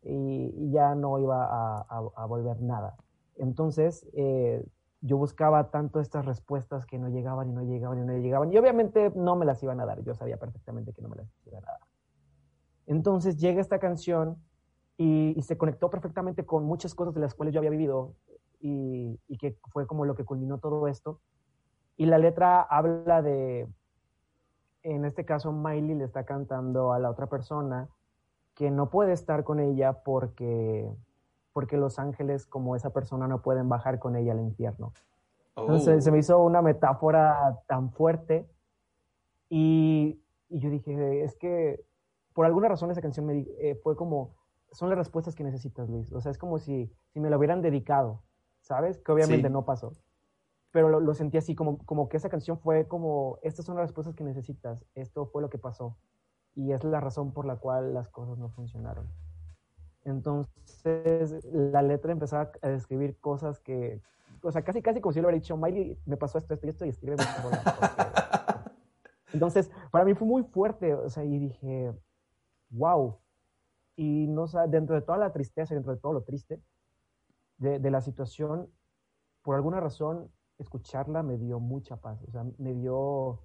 Speaker 2: y, ya no iba a, volver nada. Entonces, eh, yo buscaba tanto estas respuestas que no llegaban y no llegaban y no llegaban, y obviamente no me las iban a dar, yo sabía perfectamente que no me las iban a dar. Entonces llega esta canción y, se conectó perfectamente con muchas cosas de las cuales yo había vivido y, que fue como lo que culminó todo esto. Y la letra habla de, en este caso, Miley le está cantando a la otra persona que no puede estar con ella porque, porque los ángeles como esa persona no pueden bajar con ella al infierno. Entonces se me hizo una metáfora tan fuerte y, y, yo dije, es que por alguna razón esa canción me, eh, fue como son las respuestas que necesitas, Luis. O sea, es como si, si me lo hubieran dedicado, ¿sabes? Que obviamente no pasó. Pero lo, sentí así, como, como que esa canción fue como, estas son las respuestas que necesitas, esto fue lo que pasó. Y es la razón por la cual las cosas no funcionaron. Entonces, la letra empezaba a describir cosas que, o sea, casi, casi como si yo le hubiera dicho, Miley, me pasó esto, esto y esto, y escribe Entonces, para mí fue muy fuerte, o sea, y dije, wow, y no dentro de toda la tristeza, dentro de todo lo triste de, la situación, por alguna razón, escucharla me dio mucha paz, o sea, me dio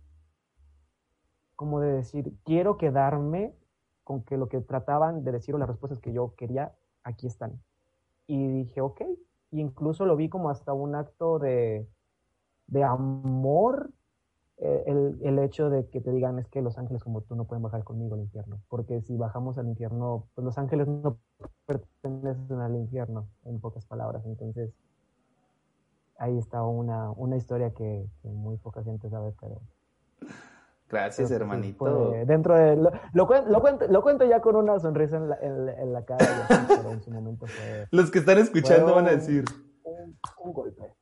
Speaker 2: como de decir, quiero quedarme con que lo que trataban de decir o las respuestas que yo quería, aquí están. Y dije, ok, y incluso lo vi como hasta un acto de, de amor eh, el, el, hecho de que te digan es que los ángeles como tú no pueden bajar conmigo al infierno, porque si bajamos al infierno, pues los ángeles no pertenecen al infierno, en pocas palabras. Entonces, ahí está una, una historia que, muy poca gente sabe, pero...
Speaker 1: Gracias, hermanito.
Speaker 2: dentro de... Lo, lo, cuento, lo, cuento, ya con una sonrisa en la, en, la cara, pero en su momento fue...
Speaker 1: Los que están escuchando van a decir...
Speaker 2: un golpe.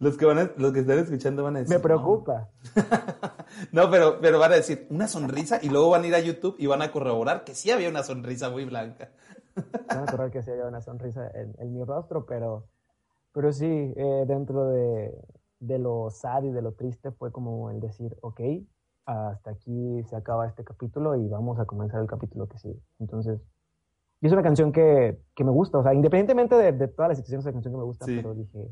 Speaker 1: Los que, van los que están escuchando van a decir.
Speaker 2: Me preocupa.
Speaker 1: No, pero, pero van a decir una sonrisa y luego van a ir a YouTube y van a corroborar que sí había una sonrisa muy blanca.
Speaker 2: Van a corroborar que sí había una sonrisa en, mi rostro, pero, pero sí, eh, dentro de, de, lo sad y de lo triste fue como el decir, ok, hasta aquí se acaba este capítulo y vamos a comenzar el capítulo que sigue. Entonces, y es una canción que, que me gusta, o sea, independientemente de, de todas las situaciones, es una canción que me gusta, pero dije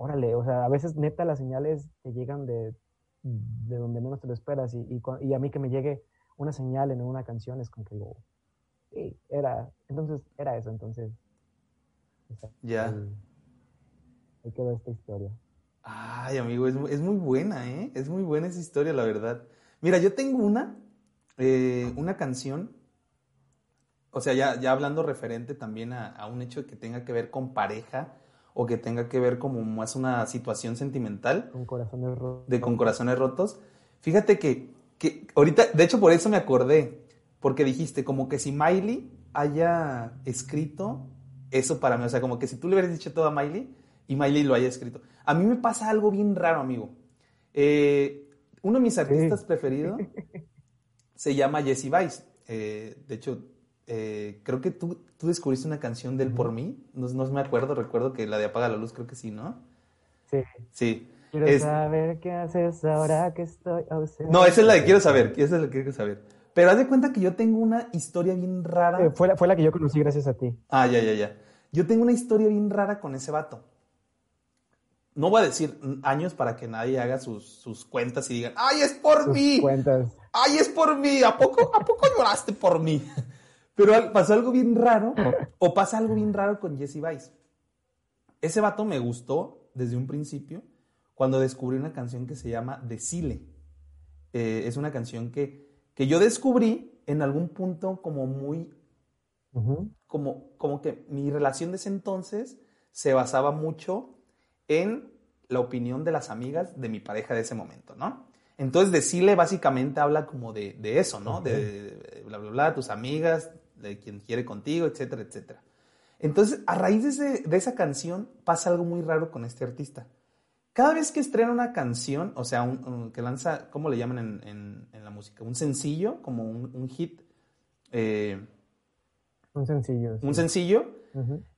Speaker 2: órale, o sea, a veces neta las señales te llegan de, de donde menos te lo esperas y, y, a mí que me llegue una señal en una canción es como que digo, sí, era, entonces era eso, entonces.
Speaker 1: Ya.
Speaker 2: Ahí, quedó esta historia.
Speaker 1: Ay, amigo, es, es, muy buena, ¿eh? Es muy buena esa historia, la verdad. Mira, yo tengo una, eh, una canción, o sea, ya, ya hablando referente también a, a, un hecho que tenga que ver con pareja o que tenga que ver como más una situación sentimental.
Speaker 2: Con corazones rotos.
Speaker 1: De con corazones rotos. Fíjate que, que ahorita, de hecho por eso me acordé, porque dijiste como que si Miley haya escrito eso para mí, o sea, como que si tú le hubieras dicho todo a Miley y Miley lo haya escrito. A mí me pasa algo bien raro, amigo. Eh, uno de mis artistas preferidos se llama Jesse Weiss. Eh, de hecho, eh, creo que tú, tú, descubriste una canción de él por mí. No, no, me acuerdo, recuerdo que la de Apaga la Luz, creo que sí, ¿no?
Speaker 2: Sí.
Speaker 1: Sí.
Speaker 2: Quiero saber qué haces ahora que estoy ausente.
Speaker 1: No, esa es la de Quiero saber, esa es la que quiero saber. Pero haz de cuenta que yo tengo una historia bien rara.
Speaker 2: fue, la, fue la que yo conocí gracias a ti.
Speaker 1: Ah, ya, ya, ya. Yo tengo una historia bien rara con ese vato no voy a decir años para que nadie haga sus, cuentas y digan, ¡ay, es por mí!
Speaker 2: Cuentas.
Speaker 1: ¡ay, es por mí! ¿A poco, ¿A poco lloraste por mí? Pero pasó algo bien raro, o pasa algo bien raro con Jesse Weiss. Ese vato me gustó desde un principio cuando descubrí una canción que se llama Decile. Eh, es una canción que, que yo descubrí en algún punto como muy... como, como que mi relación de ese entonces se basaba mucho en la opinión de las amigas de mi pareja de ese momento, ¿no? Entonces, decirle básicamente habla como de, eso, ¿no? De, bla, bla, bla, tus amigas, de quien quiere contigo, etcétera, etcétera. Entonces, a raíz de, esa canción pasa algo muy raro con este artista. Cada vez que estrena una canción, o sea, que lanza, ¿cómo le llaman en, la música? Un sencillo, como un, hit.
Speaker 2: Eh, un sencillo.
Speaker 1: Un sencillo.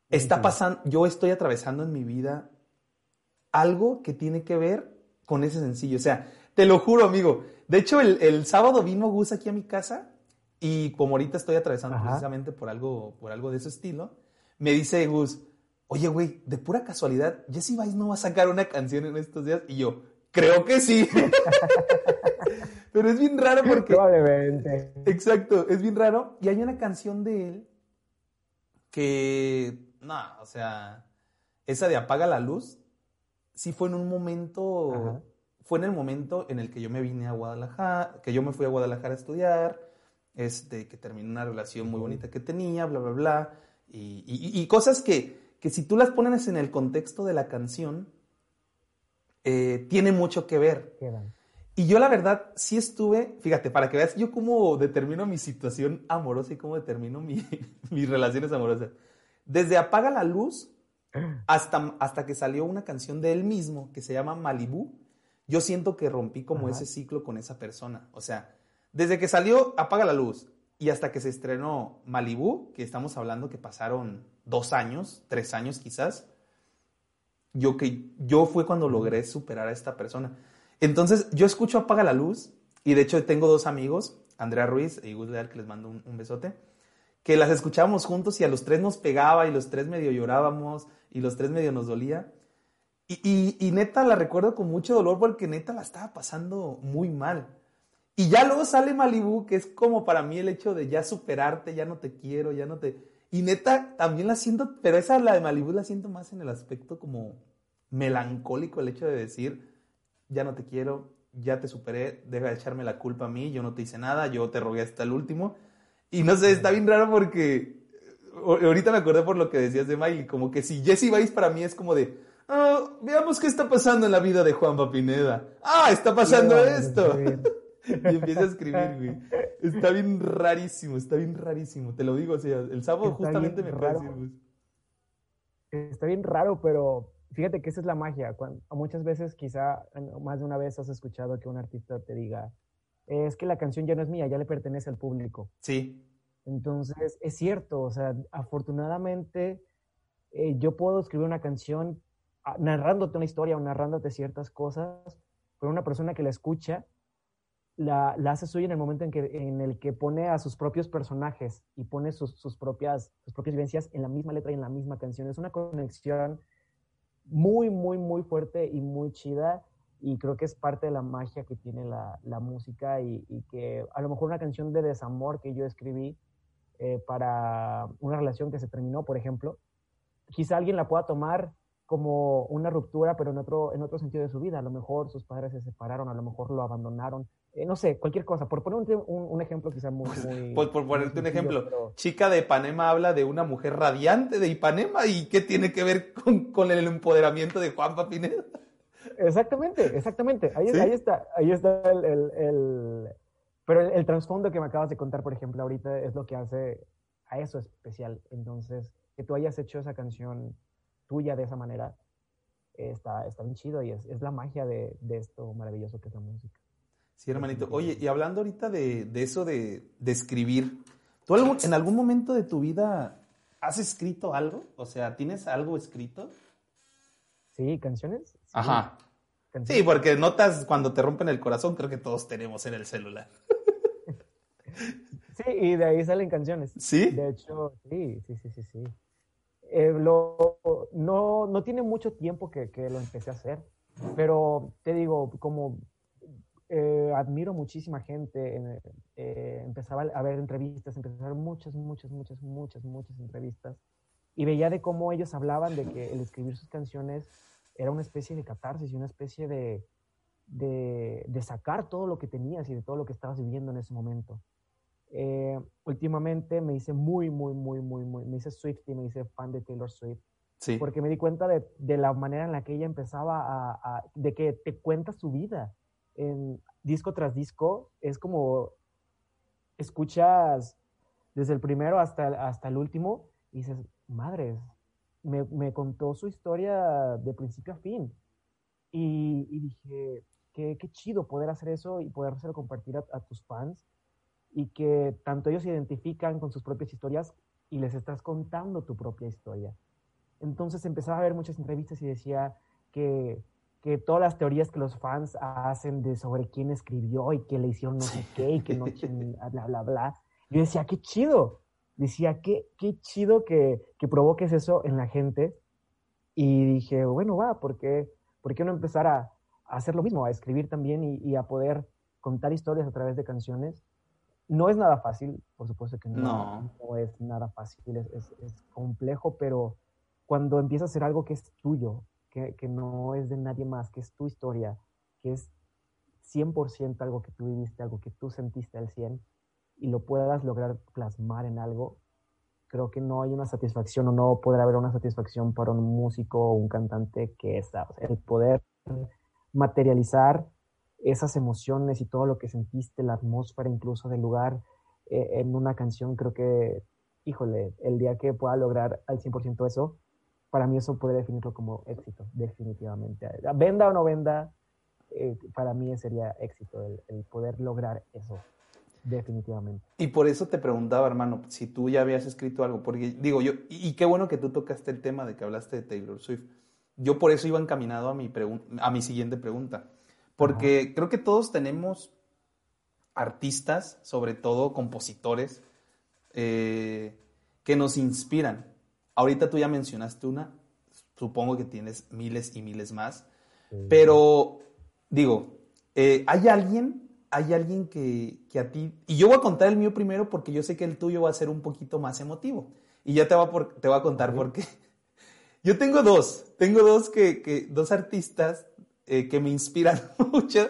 Speaker 1: Está pasando, yo estoy atravesando en mi vida algo que tiene que ver con ese sencillo. O sea, te lo juro, amigo. De hecho, el, sábado vino Gus aquí a mi casa y como ahorita estoy atravesando precisamente por algo, por algo de ese estilo, me dice Gus, oye, güey, de pura casualidad, Jesse Vice no va a sacar una canción en estos días. Y yo, creo que sí. Pero es bien raro porque...
Speaker 2: Probablemente.
Speaker 1: Exacto, es bien raro. Y hay una canción de él que, no, o sea, esa de Apaga la Luz, sí fue en un momento, fue en el momento en el que yo me vine a Guadalajara, que yo me fui a Guadalajara a estudiar, este, que terminé una relación muy bonita que tenía, bla, bla, bla, y, cosas que, que, si tú las pones en el contexto de la canción, eh, tiene mucho que ver. Y yo la verdad sí estuve, fíjate, para que veas yo cómo determino mi situación amorosa y cómo determino mi, mis relaciones amorosas. Desde apaga la luz hasta, hasta que salió una canción de él mismo que se llama Malibu, yo siento que rompí como ese ciclo con esa persona. O sea, desde que salió Apaga la Luz y hasta que se estrenó Malibu, que estamos hablando que pasaron dos años, tres años quizás, yo, que, yo fue cuando logré superar a esta persona. Entonces, yo escucho Apaga la Luz y de hecho tengo dos amigos, Andrea Ruiz y Gus Leal, que les mando un, besote, que las escuchábamos juntos y a los tres nos pegaba y los tres medio llorábamos y los tres medio nos dolía. Y, neta la recuerdo con mucho dolor porque neta la estaba pasando muy mal. Y ya luego sale Malibu, que es como para mí el hecho de ya superarte, ya no te quiero, ya no te... Y neta también la siento, pero esa la de Malibu la siento más en el aspecto como melancólico, el hecho de decir, ya no te quiero, ya te superé, deja de echarme la culpa a mí, yo no te hice nada, yo te rogué hasta el último. Y no sé, está bien raro porque ahorita me acordé por lo que decías de Miley, como que si Jesse Vice para mí es como de, oh, veamos qué está pasando en la vida de Juan Papineda. Ah, está pasando esto. y empieza a escribir, güey. Está bien rarísimo, está bien rarísimo. Te lo digo, o sea, el sábado justamente me fue decir,
Speaker 2: Está bien raro, pero fíjate que esa es la magia. muchas veces, quizá más de una vez has escuchado que un artista te diga, es que la canción ya no es mía, ya le pertenece al público.
Speaker 1: Sí.
Speaker 2: Entonces, es cierto, o sea, afortunadamente eh, yo puedo escribir una canción ah, narrándote una historia o narrándote ciertas cosas, pero una persona que la escucha la, la, hace suya en el momento en, que, en el que pone a sus propios personajes y pone sus, sus, propias, sus propias vivencias en la misma letra y en la misma canción. Es una conexión muy, muy, muy fuerte y muy chida y creo que es parte de la magia que tiene la, la música y, que a lo mejor una canción de desamor que yo escribí eh, para una relación que se terminó, por ejemplo, quizá alguien la pueda tomar como una ruptura, pero en otro, en otro sentido de su vida. A lo mejor sus padres se separaron, a lo mejor lo abandonaron, eh, no sé, cualquier cosa. Por poner un, ejemplo quizá muy... muy
Speaker 1: pues por ponerte un ejemplo, pero... Chica de Ipanema habla de una mujer radiante de Ipanema y ¿qué tiene que ver con, con el empoderamiento de Juan Papineda?
Speaker 2: Exactamente, exactamente. Ahí, ¿Sí? ahí está, ahí está el, el, el... Pero el, el trasfondo que me acabas de contar, por ejemplo, ahorita es lo que hace a eso especial. Entonces, que tú hayas hecho esa canción tuya de esa manera, está, está bien chido y es, es la magia de, de, esto maravilloso que es la música.
Speaker 1: Sí, hermanito. Oye, y hablando ahorita de, de eso de, de escribir, ¿tú algún, en algún momento de tu vida has escrito algo? O sea, ¿tienes algo escrito?
Speaker 2: Sí, canciones. Sí.
Speaker 1: Ajá. ¿Canciones? Sí, porque notas cuando te rompen el corazón, creo que todos tenemos en el celular.
Speaker 2: sí, y de ahí salen canciones.
Speaker 1: ¿Sí?
Speaker 2: De hecho, sí, sí, sí, sí, sí. Eh, lo, no, no tiene mucho tiempo que, que, lo empecé a hacer, pero te digo, como eh, admiro muchísima gente, eh, empezaba a ver entrevistas, ver muchas, muchas, muchas, muchas, muchas entrevistas, y veía de cómo ellos hablaban de que el escribir sus canciones era una especie de catarsis y una especie de, de, de sacar todo lo que tenías y de todo lo que estabas viviendo en ese momento. Eh, últimamente me hice muy, muy, muy, muy, muy, me hice Swift y me hice fan de Taylor Swift.
Speaker 1: Sí.
Speaker 2: Porque me di cuenta de, de, la manera en la que ella empezaba a, a, de que te cuenta su vida en disco tras disco. Es como escuchas desde el primero hasta, hasta el último y dices, madres, me, me contó su historia de principio a fin. Y, dije, qué, qué, chido poder hacer eso y poder hacerlo compartir a, a tus fans y que tanto ellos se identifican con sus propias historias y les estás contando tu propia historia. Entonces empezaba a ver muchas entrevistas y decía que, que todas las teorías que los fans hacen de sobre quién escribió y que le hicieron no sé qué y que no bla, bla, bla. Yo decía, qué chido. Decía, qué, qué chido que, que provoques eso en la gente. Y dije, bueno, va, ¿por qué, ¿por qué no empezar a, a hacer lo mismo? A escribir también y, y a poder contar historias a través de canciones no es nada fácil, por supuesto que no,
Speaker 1: no.
Speaker 2: no es nada fácil, es, es, es, complejo, pero cuando empiezas a hacer algo que es tuyo, que, no es de nadie más, que es tu historia, que es 100% algo que tú viviste, algo que tú sentiste al 100, y lo puedas lograr plasmar en algo, creo que no hay una satisfacción o no podrá haber una satisfacción para un músico o un cantante que esa, o sea, el poder materializar esas emociones y todo lo que sentiste, la atmósfera incluso del lugar eh, en una canción, creo que, híjole, el día que pueda lograr al 100% eso, para mí eso podría definirlo como éxito, definitivamente. Venda o no venda, eh, para mí sería éxito el, el, poder lograr eso, definitivamente.
Speaker 1: Y por eso te preguntaba, hermano, si tú ya habías escrito algo, porque digo yo, y, y qué bueno que tú tocaste el tema de que hablaste de Taylor Swift. Yo por eso iba encaminado a mi, a mi siguiente pregunta. Porque Ajá. creo que todos tenemos artistas, sobre todo compositores, eh, que nos inspiran. Ahorita tú ya mencionaste una, supongo que tienes miles y miles más, pero digo, eh, ¿hay alguien, hay alguien que, que, a ti, y yo voy a contar el mío primero porque yo sé que el tuyo va a ser un poquito más emotivo, y ya te voy a, por, te voy a contar sí. por qué. Yo tengo dos, tengo dos, que, que dos artistas eh, que me inspiran mucho.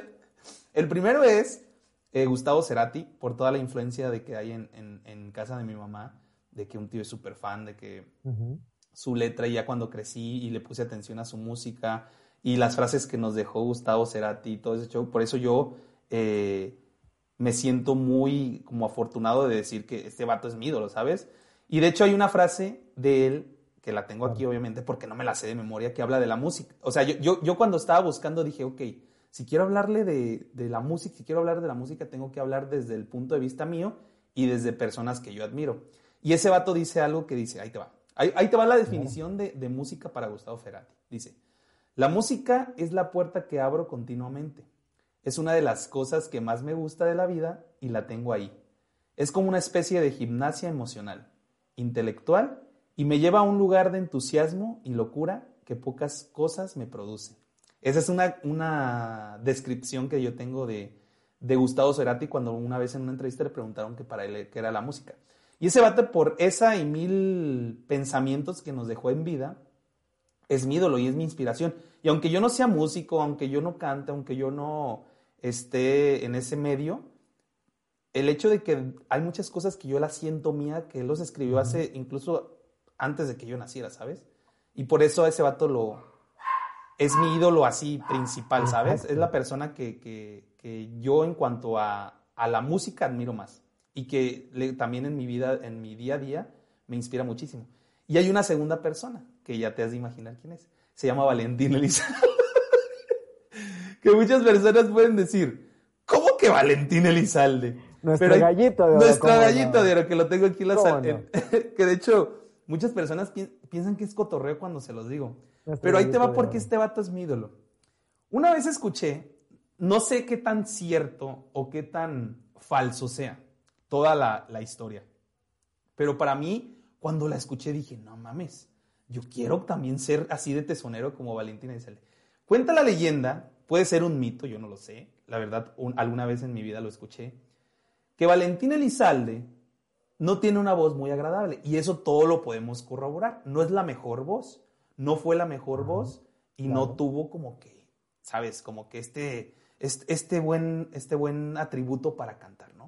Speaker 1: El primero es eh, Gustavo Cerati, por toda la influencia de que hay en, en, en casa de mi mamá, de que un tío es súper fan, de que uh -huh. su letra, y ya cuando crecí y le puse atención a su música y las frases que nos dejó Gustavo Cerati y todo ese show, por eso yo eh, me siento muy como afortunado de decir que este vato es mi ídolo, ¿sabes? Y de hecho hay una frase de él que la tengo aquí obviamente porque no me la sé de memoria, que habla de la música. O sea, yo, yo, yo cuando estaba buscando dije, ok, si quiero hablarle de, de, la música, si quiero hablar de la música, tengo que hablar desde el punto de vista mío y desde personas que yo admiro. Y ese vato dice algo que dice, ahí te va. Ahí, ahí te va la definición de, de música para Gustavo Ferrati. Dice, la música es la puerta que abro continuamente. Es una de las cosas que más me gusta de la vida y la tengo ahí. Es como una especie de gimnasia emocional, intelectual y me lleva a un lugar de entusiasmo y locura que pocas cosas me producen. Esa es una, una descripción que yo tengo de, de Gustavo Cerati cuando una vez en una entrevista le preguntaron que para él qué era la música. Y ese bate por esa y mil pensamientos que nos dejó en vida, es mi ídolo y es mi inspiración. Y aunque yo no sea músico, aunque yo no cante, aunque yo no esté en ese medio, el hecho de que hay muchas cosas que yo las siento mía, que él los escribió hace incluso antes de que yo naciera, ¿sabes? Y por eso ese vato lo, es mi ídolo así principal, ¿sabes? Es la persona que, yo en cuanto a, la música admiro más y que también en mi vida, en mi día a día, me inspira muchísimo. Y hay una segunda persona que ya te has de imaginar quién es. Se llama Valentín Elizalde. que muchas personas pueden decir, ¿cómo que Valentín Elizalde?
Speaker 2: Nuestro gallito de oro.
Speaker 1: Nuestro gallito de oro, que lo tengo aquí en la sala. que de hecho, muchas personas piensan que es cotorreo cuando se los digo. Pero ahí te va porque este vato es mi ídolo. Una vez escuché, no sé qué tan cierto o qué tan falso sea toda la, historia, pero para mí, cuando la escuché dije, no mames, yo quiero también ser así de tesonero como Valentina Elizalde. Cuenta la leyenda, puede ser un mito, yo no lo sé, la verdad, alguna vez en mi vida lo escuché, que Valentina Elizalde no tiene una voz muy agradable y eso todo lo podemos corroborar. No es la mejor voz, no fue la mejor voz y no tuvo como que, ¿sabes? Como que este, este, buen, este buen atributo para cantar, ¿no?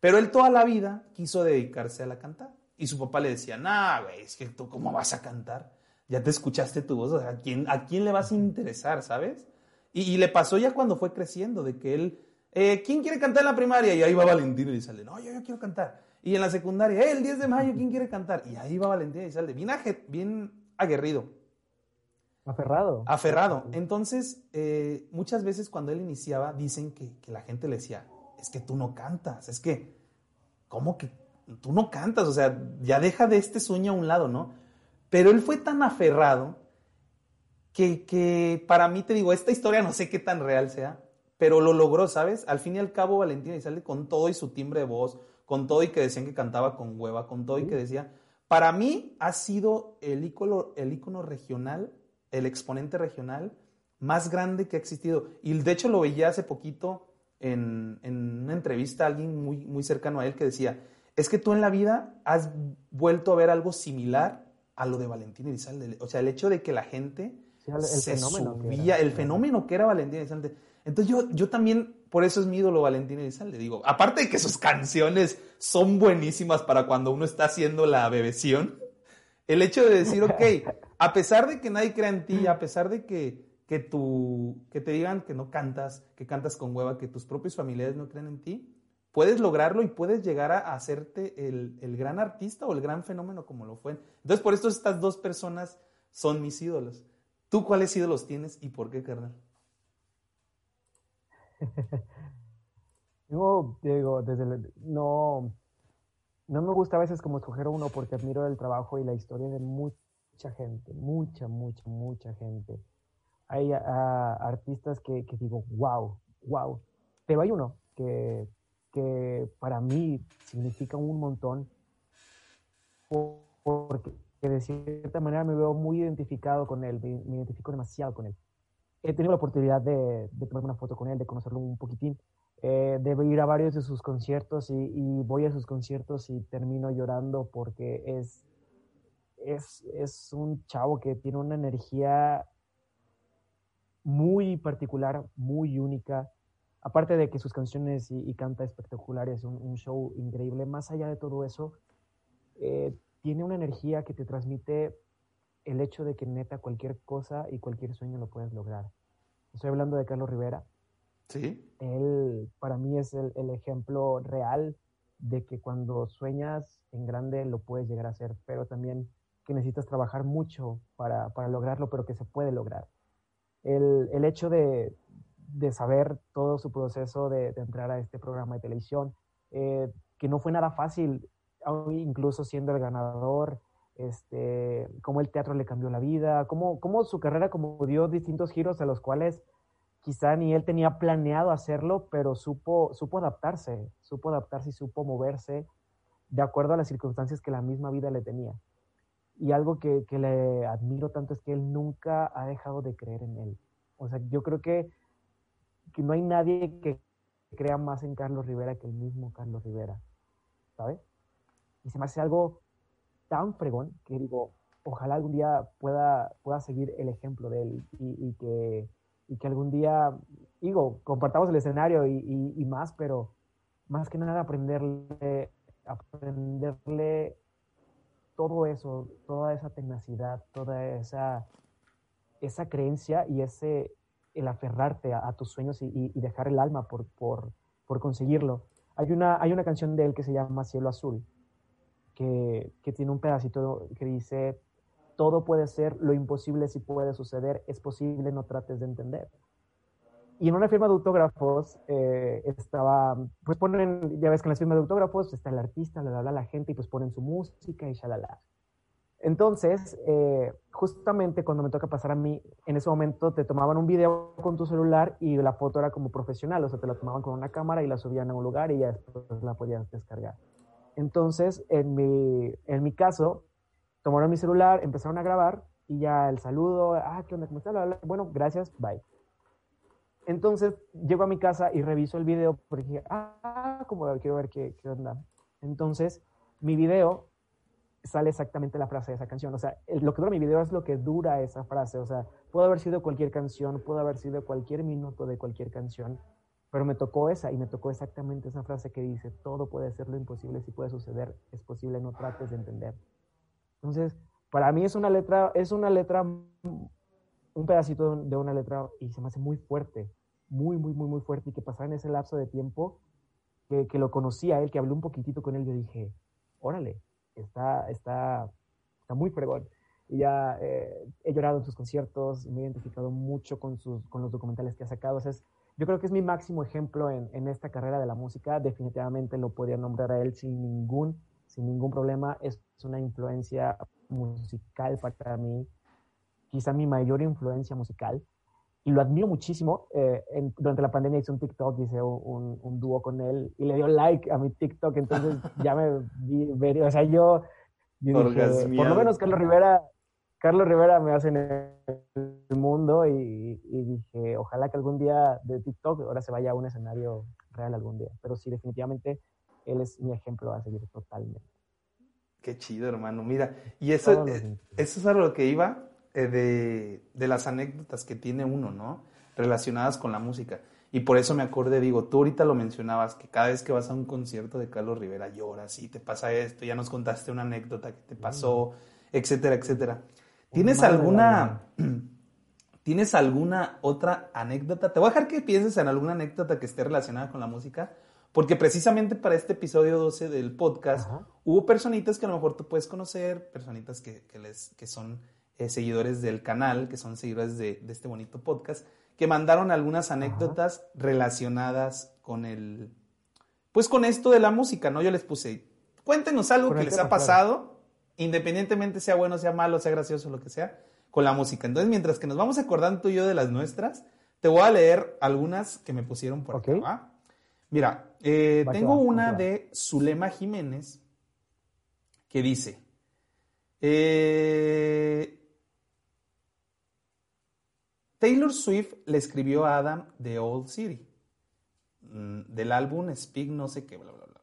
Speaker 1: Pero él toda la vida quiso dedicarse a la cantar. Y su papá le decía, nah, güey, es que tú cómo vas a cantar. Ya te escuchaste tu voz, ¿a quién, ¿a quién le vas a interesar, sabes? Y, le pasó ya cuando fue creciendo, de que él, eh, ¿quién quiere cantar en la primaria? Y ahí va Valentín y dice, no, yo, yo quiero cantar. Y en la secundaria, eh, el 10 de mayo, ¿quién quiere cantar? Y ahí va Valentín y sale, bien, bien aguerrido.
Speaker 2: Aferrado.
Speaker 1: Aferrado. Entonces, eh, muchas veces cuando él iniciaba, dicen que, la gente le decía, es que tú no cantas, es que, ¿cómo que tú no cantas? O sea, ya deja de este sueño a un lado, ¿no? Pero él fue tan aferrado que, que para mí, te digo, esta historia no sé qué tan real sea, pero lo logró, ¿sabes? Al fin y al cabo, Valentina sale con todo y su timbre de voz, con todo y que decían que cantaba con hueva, con todo y que decía, para mí ha sido el ícono, el ícono regional el exponente regional más grande que ha existido. Y de hecho lo veía hace poquito en, una entrevista a alguien muy, muy cercano a él que decía, es que tú en la vida has vuelto a ver algo similar a lo de Valentín Elizalde. O sea, el hecho de que la gente
Speaker 2: el, se fenómeno
Speaker 1: subía, el fenómeno que era Valentín Elizalde. Entonces yo, yo también, por eso es mi ídolo Valentín Elizalde. Digo, aparte de que sus canciones son buenísimas para cuando uno está haciendo la bebeción, el hecho de decir, ok, a pesar de que nadie crea en ti, a pesar de que, que, que te digan que no cantas, que cantas con hueva, que tus propios familiares no creen en ti, puedes lograrlo y puedes llegar a hacerte el, gran artista o el gran fenómeno como lo fue. Entonces, por eso estas dos personas son mis ídolos. ¿Tú cuáles ídolos tienes y por qué, carnal?
Speaker 2: Yo digo, desde no, no me gusta a veces como escoger uno porque admiro el trabajo y la historia de mucha gente, mucha, mucha, mucha gente. Hay artistas que, digo, wow, wow. Pero hay uno que, que para mí significa un montón porque de cierta manera me veo muy identificado con él, me, identifico demasiado con él. He tenido la oportunidad de, de tomarme una foto con él, de conocerlo un poquitín eh, debo ir a varios de sus conciertos y, voy a sus conciertos y termino llorando porque es, es, es, un chavo que tiene una energía muy particular, muy única. Aparte de que sus canciones y, canta espectaculares, un, un, show increíble, más allá de todo eso, eh, tiene una energía que te transmite el hecho de que neta cualquier cosa y cualquier sueño lo puedes lograr. Estoy hablando de Carlos Rivera él para mí es el, ejemplo real de que cuando sueñas en grande lo puedes llegar a hacer, pero también que necesitas trabajar mucho para, lograrlo, pero que se puede lograr. El, hecho de, saber todo su proceso de, entrar a este programa de televisión, eh, que no fue nada fácil, incluso siendo el ganador, este, cómo el teatro le cambió la vida, cómo, cómo su carrera como dio distintos giros a los cuales quizá ni él tenía planeado hacerlo, pero supo, supo adaptarse, supo adaptarse y supo moverse de acuerdo a las circunstancias que la misma vida le tenía. Y algo que, le admiro tanto es que él nunca ha dejado de creer en él. O sea, yo creo que, que no hay nadie que crea más en Carlos Rivera que el mismo Carlos Rivera, ¿sabes? Y se me hace algo tan fregón que digo, ojalá algún día pueda, pueda seguir el ejemplo de él y, que, y que algún día, digo, compartamos el escenario y, y, más, pero más que nada aprenderle, aprenderle todo eso, toda esa tenacidad, toda esa, esa creencia y ese, el aferrarte a, tus sueños y, dejar el alma por, por, por, conseguirlo. Hay una, hay una canción de él que se llama Cielo Azul, que, que tiene un pedacito que dice, todo puede ser, lo imposible si puede suceder, es posible, no trates de entender. Y en una firma de autógrafos eh, estaba, pues ponen, ya ves que en las firmas de autógrafos está el artista, la, la, la gente, y pues ponen su música y shalala. Entonces, eh, justamente cuando me toca pasar a mí, en ese momento te tomaban un video con tu celular y la foto era como profesional, o sea, te la tomaban con una cámara y la subían a un lugar y ya después la podías descargar. Entonces, en mi, en mi caso, tomaron mi celular, empezaron a grabar y ya el saludo, ah, ¿qué onda? ¿Cómo estás? Bueno, gracias, bye. Entonces, llego a mi casa y reviso el video porque dije, ah, como quiero ver qué, qué onda. Entonces, mi video sale exactamente la frase de esa canción. O sea, lo que dura mi video es lo que dura esa frase. O sea, puede haber sido cualquier canción, puede haber sido cualquier minuto de cualquier canción, pero me tocó esa y me tocó exactamente esa frase que dice, todo puede ser lo imposible, si puede suceder, es posible, no trates de entender. Entonces, para mí es una letra, es una letra, un pedacito de una letra y se me hace muy fuerte, muy, muy, muy, muy fuerte y que pasaba en ese lapso de tiempo que, que lo conocí a él, que hablé un poquitito con él, yo dije, órale, está, está, está muy fregón. Y ya eh, he llorado en sus conciertos, me he identificado mucho con, sus, con los documentales que ha sacado. O sea, yo creo que es mi máximo ejemplo en, en, esta carrera de la música. Definitivamente lo podría nombrar a él sin ningún, sin ningún problema. Es una influencia musical para mí, quizá mi mayor influencia musical. Y lo admiro muchísimo. Eh, durante la pandemia hice un TikTok, hice un, un, dúo con él y le dio like a mi TikTok. Entonces ya me vi, o sea, yo, yo dije, por lo menos Carlos Rivera, Carlos Rivera me hace en el mundo y, y, dije, ojalá que algún día de TikTok ahora se vaya a un escenario real algún día. Pero sí, definitivamente él es mi ejemplo a seguir totalmente.
Speaker 1: Qué chido, hermano. Mira, y eso, eh, eso es a lo que iba eh, de, de, las anécdotas que tiene uno, ¿no? Relacionadas con la música. Y por eso me acordé, digo, tú ahorita lo mencionabas, que cada vez que vas a un concierto de Carlos Rivera lloras y te pasa esto, ya nos contaste una anécdota que te pasó, etcétera, etcétera. ¿Tienes alguna, ¿Tienes alguna otra anécdota? Te voy a dejar que pienses en alguna anécdota que esté relacionada con la música, porque precisamente para este episodio 12 del podcast hubo personitas que a lo mejor tú puedes conocer, personitas que, que, les, que son eh, seguidores del canal, que son seguidores de, este bonito podcast, que mandaron algunas anécdotas relacionadas con el, pues con esto de la música, ¿no? Yo les puse, cuéntenos algo que les ha pasado, independientemente sea bueno, sea malo, sea gracioso, lo que sea, con la música. Entonces, mientras que nos vamos acordando tú y yo de las nuestras, te voy a leer algunas que me pusieron por aquí. Mira, eh, tengo una de Zulema Jiménez que dice, eh, Taylor Swift le escribió a Adam de Old City, mm, del álbum Speak no sé qué, bla, bla, bla.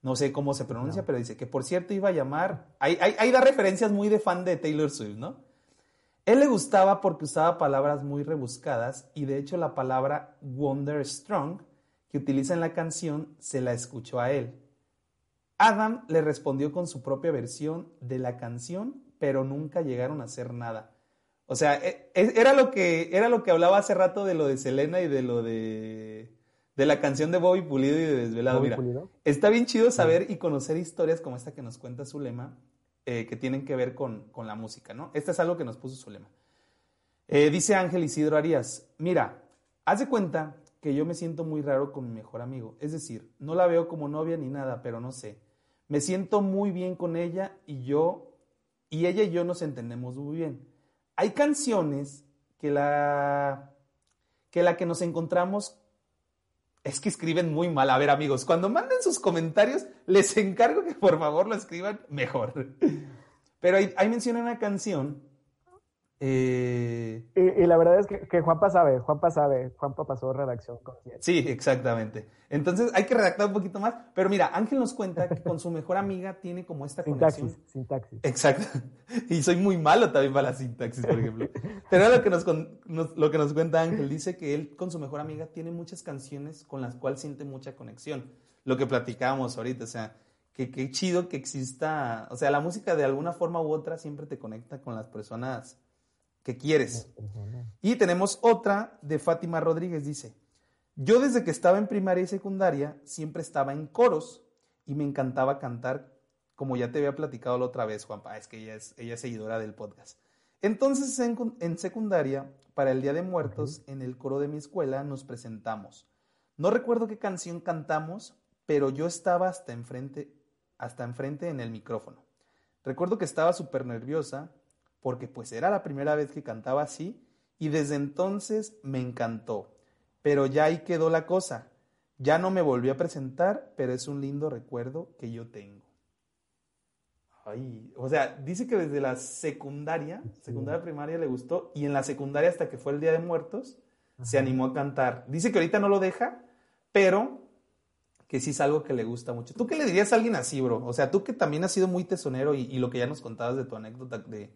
Speaker 1: No sé cómo se pronuncia, pero dice que por cierto iba a llamar, ahí, da referencias muy de fan de Taylor Swift, ¿no? Él le gustaba porque usaba palabras muy rebuscadas y de hecho la palabra Wonder Strong que utiliza en la canción se la escuchó a él. Adam le respondió con su propia versión de la canción, pero nunca llegaron a hacer nada. O sea, e, e, era lo que, era lo que hablaba hace rato de lo de Selena y de lo de, de la canción de Bobby Pulido y de Desvelado. Mira, está bien chido saber y conocer historias como esta que nos cuenta Zulema, eh, que tienen que ver con, la música, ¿no? Este es algo que nos puso Zulema. Eh, dice Ángel Isidro Arias, mira, haz de cuenta que yo me siento muy raro con mi mejor amigo. Es decir, no la veo como novia ni nada, pero no sé. Me siento muy bien con ella y yo, y ella y yo nos entendemos muy bien hay canciones que la, que la que nos encontramos es que escriben muy mal. A ver, amigos, cuando manden sus comentarios, les encargo que por favor lo escriban mejor. Pero ahí, menciona una canción Eh,
Speaker 2: y, la verdad es que, que, Juanpa sabe, Juanpa sabe, Juanpa pasó redacción consciente.
Speaker 1: Sí, exactamente. Entonces hay que redactar un poquito más. Pero mira, Ángel nos cuenta que con su mejor amiga tiene como esta
Speaker 2: sintaxis, conexión. Sintaxis.
Speaker 1: Exacto. Y soy muy malo también para la sintaxis, por ejemplo. Pero lo que nos, lo que nos cuenta Ángel, dice que él con su mejor amiga tiene muchas canciones con las cuales siente mucha conexión. Lo que platicábamos ahorita, o sea, que qué chido que exista, o sea, la música de alguna forma u otra siempre te conecta con las personas que quieres. Y tenemos otra de Fátima Rodríguez, dice, yo desde que estaba en primaria y secundaria siempre estaba en coros y me encantaba cantar, como ya te había platicado la otra vez, Juanpa, es que ella es, ella seguidora del podcast. Entonces en, secundaria, para el Día de Muertos, en el coro de mi escuela nos presentamos. No recuerdo qué canción cantamos, pero yo estaba hasta enfrente, hasta enfrente en el micrófono. Recuerdo que estaba súper nerviosa porque pues era la primera vez que cantaba así y desde entonces me encantó. Pero ya ahí quedó la cosa. Ya no me volví a presentar, pero es un lindo recuerdo que yo tengo. Ay, o sea, dice que desde la secundaria, secundaria primaria le gustó y en la secundaria hasta que fue el Día de Muertos se animó a cantar. Dice que ahorita no lo deja, pero que sí es algo que le gusta mucho. ¿Tú qué le dirías a alguien así, bro? O sea, tú que también has sido muy tesonero y lo que ya nos contabas de tu anécdota de,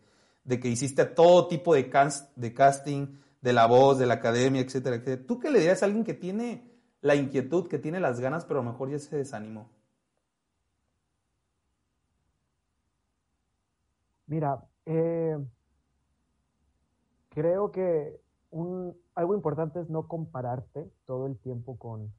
Speaker 1: de que hiciste todo tipo de, de casting, de la voz, de la academia, etcétera, etcétera. ¿Tú qué le dirías a alguien que tiene la inquietud, que tiene las ganas, pero a lo mejor ya se desanimó?
Speaker 2: Mira, eh, creo que algo importante es no compararte todo el tiempo con,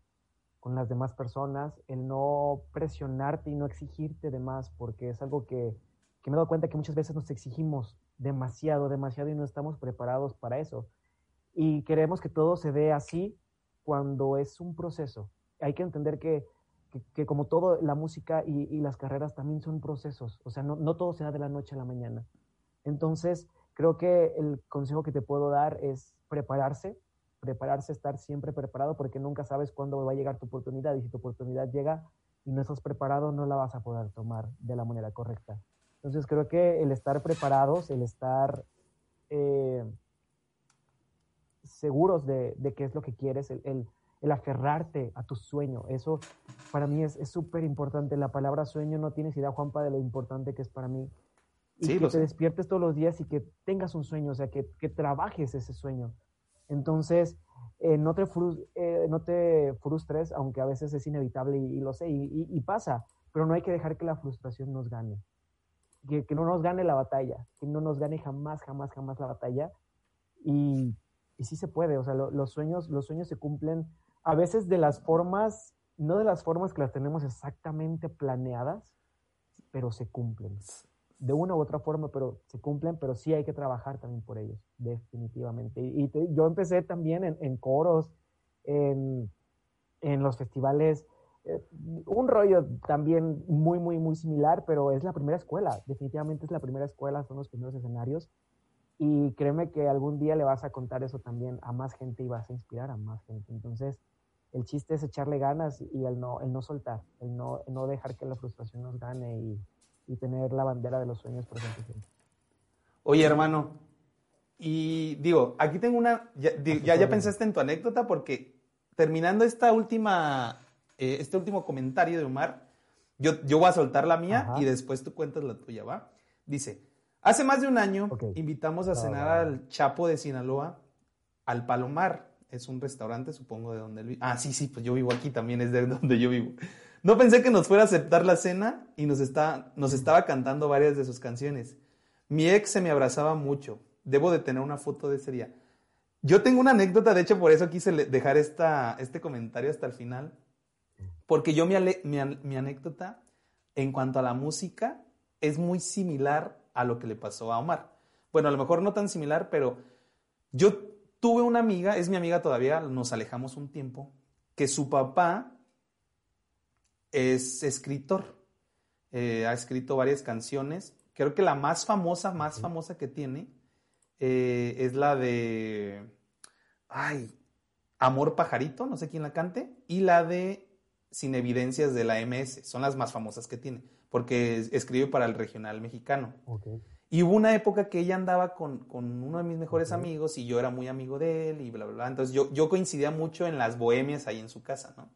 Speaker 2: con las demás personas, el no presionarte y no exigirte de más, porque es algo que, que me he dado cuenta que muchas veces nos exigimos demasiado, demasiado y no estamos preparados para eso. Y queremos que todo se dé así cuando es un proceso. Hay que entender que, que, como todo, la música y, las carreras también son procesos. O sea, no, no todo se da de la noche a la mañana. Entonces, creo que el consejo que te puedo dar es prepararse, prepararse, estar siempre preparado porque nunca sabes cuándo va a llegar tu oportunidad y si tu oportunidad llega y no estás preparado, no la vas a poder tomar de la manera correcta. Entonces creo que el estar preparados, el estar eh, seguros de, qué es lo que quieres, el, aferrarte a tu sueño, eso para mí es súper importante. La palabra sueño no tienes idea, Juanpa, de lo importante que es para mí. Y que te despiertes todos los días y que tengas un sueño, o sea, que, trabajes ese sueño. Entonces, eh, no, te eh, no te frustres, aunque a veces es inevitable y, lo sé, y, pasa, pero no hay que dejar que la frustración nos gane que, no nos gane la batalla, que no nos gane jamás, jamás, jamás la batalla. Y, y sí se puede, o sea, los, sueños, los sueños se cumplen a veces de las formas, no de las formas que las tenemos exactamente planeadas, pero se cumplen. De una u otra forma, pero se cumplen, pero sí hay que trabajar también por ellos, definitivamente. Y, yo empecé también en, en coros, en, en los festivales un rollo también muy, muy, muy similar, pero es la primera escuela, definitivamente es la primera escuela, son los primeros escenarios. Y créeme que algún día le vas a contar eso también a más gente y vas a inspirar a más gente. Entonces, el chiste es echarle ganas y el no, el no soltar, el no, no dejar que la frustración nos gane y, y tener la bandera de los sueños presente siempre.
Speaker 1: Oye, hermano, y digo, aquí tengo una, ya, ya, ya pensaste en tu anécdota porque terminando esta última eh, este último comentario de Omar, yo, yo voy a soltar la mía y después tú cuentas la tuya, ¿va? Dice, hace más de un año invitamos a cenar al Chapo de Sinaloa al Palomar. Es un restaurante, supongo, de donde él vive. Ah, sí, sí, pues yo vivo aquí también, es de donde yo vivo. No pensé que nos fuera a aceptar la cena y nos, está, nos estaba cantando varias de sus canciones. Mi ex se me abrazaba mucho. Debo de tener una foto de ese día. Yo tengo una anécdota, de hecho por eso quise dejar esta, este comentario hasta el final. Porque yo mi, anécdota en cuanto a la música es muy similar a lo que le pasó a Omar. Bueno, a lo mejor no tan similar, pero yo tuve una amiga, es mi amiga todavía, nos alejamos un tiempo, que su papá es escritor. Eh, ha escrito varias canciones. Creo que la más famosa, más famosa que tiene eh, es la de. Ay, Amor Pajarito, no sé quién la cante. Y la de sin evidencias de la MS. Son las más famosas que tiene. porque escribe para el regional mexicano. Y hubo una época que ella andaba con, uno de mis mejores amigos y yo era muy amigo de él y bla, bla, bla. Entonces yo, yo coincidía mucho en las bohemias ahí en su casa, ¿no?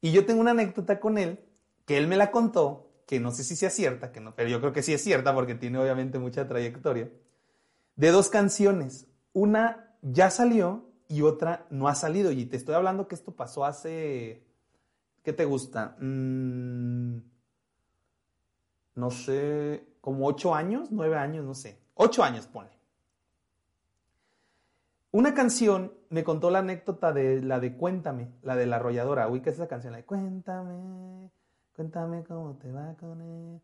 Speaker 1: Y yo tengo una anécdota con él que él me la contó, que no sé si sea cierta, que no, pero yo creo que sí es cierta porque tiene obviamente mucha trayectoria, de dos canciones. Una ya salió y otra no ha salido. Y te estoy hablando que esto pasó hace, ¿qué te gusta? Mm, no sé, como ocho años, nueve años, no sé. Ocho años, pone. Una canción me contó la anécdota de la de Cuéntame, la de la arrolladora. Uy, ¿qué es esa canción? La de Cuéntame, cuéntame cómo te va con él.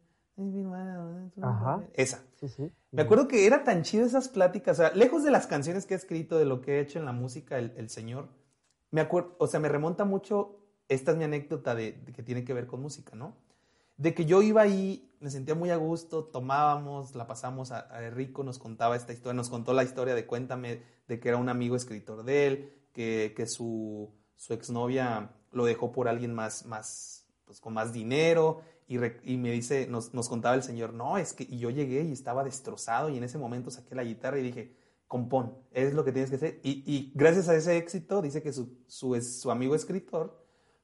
Speaker 1: Ajá. Esa. Sí, sí. Me acuerdo que era tan chido esas pláticas. O sea, lejos de las canciones que he escrito, de lo que he hecho en la música, el, señor, me acuerdo, o sea, me remonta mucho. Esta es mi anécdota de que tiene que ver con música, ¿no? de que yo iba ahí, me sentía muy a gusto, tomábamos, la pasamos a, Rico, nos contaba esta historia, nos contó la historia de Cuéntame, de que era un amigo escritor de él, que, su, exnovia lo dejó por alguien más, más pues con más dinero, y, me dice, nos, contaba el señor, no, es que, y yo llegué y estaba destrozado, y en ese momento saqué la guitarra y dije, compón, es lo que tienes que hacer, y, gracias a ese éxito, dice que su amigo escritor,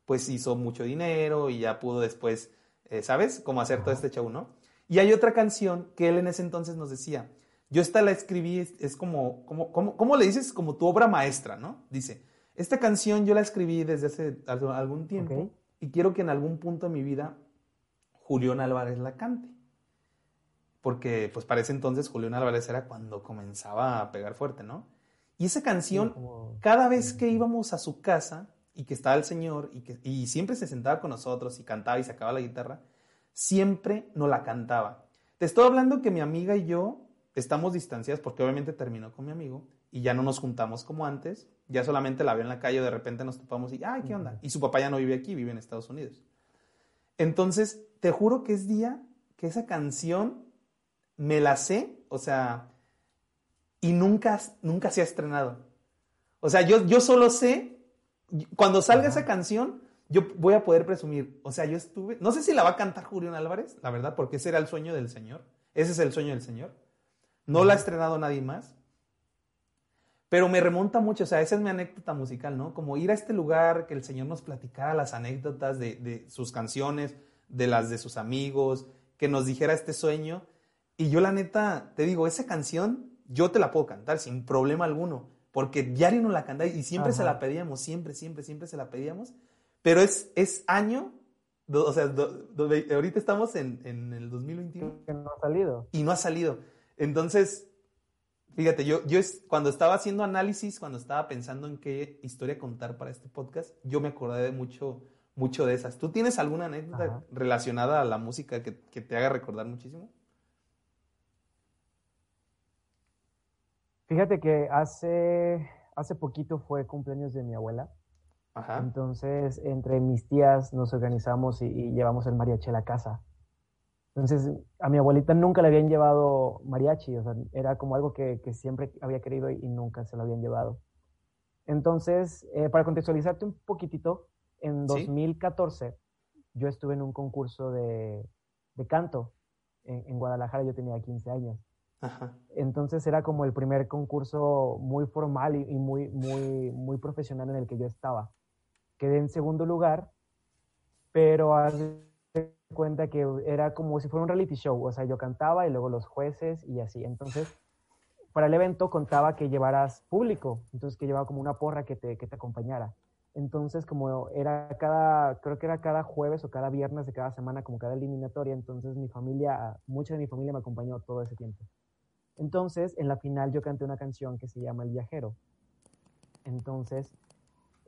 Speaker 1: pues hizo mucho dinero, y ya pudo después eh, ¿sabes? Cómo hacer todo este show, ¿no? Y hay otra canción que él en ese entonces nos decía, yo esta la escribí, es, como, como, como, ¿cómo le dices? Como tu obra maestra, ¿no? Dice, esta canción yo la escribí desde hace algún tiempo y quiero que en algún punto de mi vida Julián Álvarez la cante. Porque pues para ese entonces Julián Álvarez era cuando comenzaba a pegar fuerte, ¿no? Y esa canción, cada vez que íbamos a su casa, y que estaba el Señor y, que, y siempre se sentaba con nosotros y cantaba y sacaba la guitarra, siempre nos la cantaba. Te estoy hablando que mi amiga y yo estamos distanciadas porque obviamente terminó con mi amigo y ya no nos juntamos como antes, ya solamente la veo en la calle, de repente nos topamos y, ay, ¿qué onda? Y su papá ya no vive aquí, vive en Estados Unidos. Entonces, te juro que es día que esa canción me la sé, o sea, y nunca, nunca se ha estrenado. O sea, yo, yo solo sé cuando salga esa canción, yo voy a poder presumir. O sea, yo estuve. No sé si la va a cantar Julián Álvarez, la verdad, porque ese era el sueño del Señor. Ese es el sueño del Señor. No la ha estrenado nadie más. Pero me remonta mucho, o sea, esa es mi anécdota musical, ¿no? Como ir a este lugar, que el Señor nos platicara las anécdotas de, de sus canciones, de las de sus amigos, que nos dijera este sueño. Y yo la neta, te digo, esa canción yo te la puedo cantar sin problema alguno porque diario nos la cantaba y siempre se la pedíamos, siempre, siempre, siempre se la pedíamos, pero es, es año, o sea, ahorita estamos en, en el 2021.
Speaker 2: Que no ha salido.
Speaker 1: Y no ha salido. Entonces, fíjate, yo, yo es, cuando estaba haciendo análisis, cuando estaba pensando en qué historia contar para este podcast, yo me acordé de mucho, mucho de esas. ¿Tú tienes alguna anécdota relacionada a la música que, que te haga recordar muchísimo?
Speaker 2: Fíjate que hace, hace poquito fue cumpleaños de mi abuela. Ajá. Entonces, entre mis tías nos organizamos y, llevamos el mariachi a la casa. Entonces, a mi abuelita nunca le habían llevado mariachi, o sea, era como algo que, que siempre había querido y, nunca se lo habían llevado. Entonces, eh, para contextualizarte un poquitito, en 2014 yo estuve en un concurso de, de canto en, en, Guadalajara, yo tenía 15 años. Entonces era como el primer concurso muy formal y, muy, muy, muy profesional en el que yo estaba. Quedé en segundo lugar, pero haz cuenta que era como si fuera un reality show, o sea, yo cantaba y luego los jueces y así. Entonces, para el evento contaba que llevaras público, entonces que llevaba como una porra que te, que te acompañara. Entonces, como era cada, creo que era cada jueves o cada viernes de cada semana, como cada eliminatoria, entonces mi familia, mucha de mi familia me acompañó todo ese tiempo. Entonces, en la final yo canté una canción que se llama El Viajero. Entonces,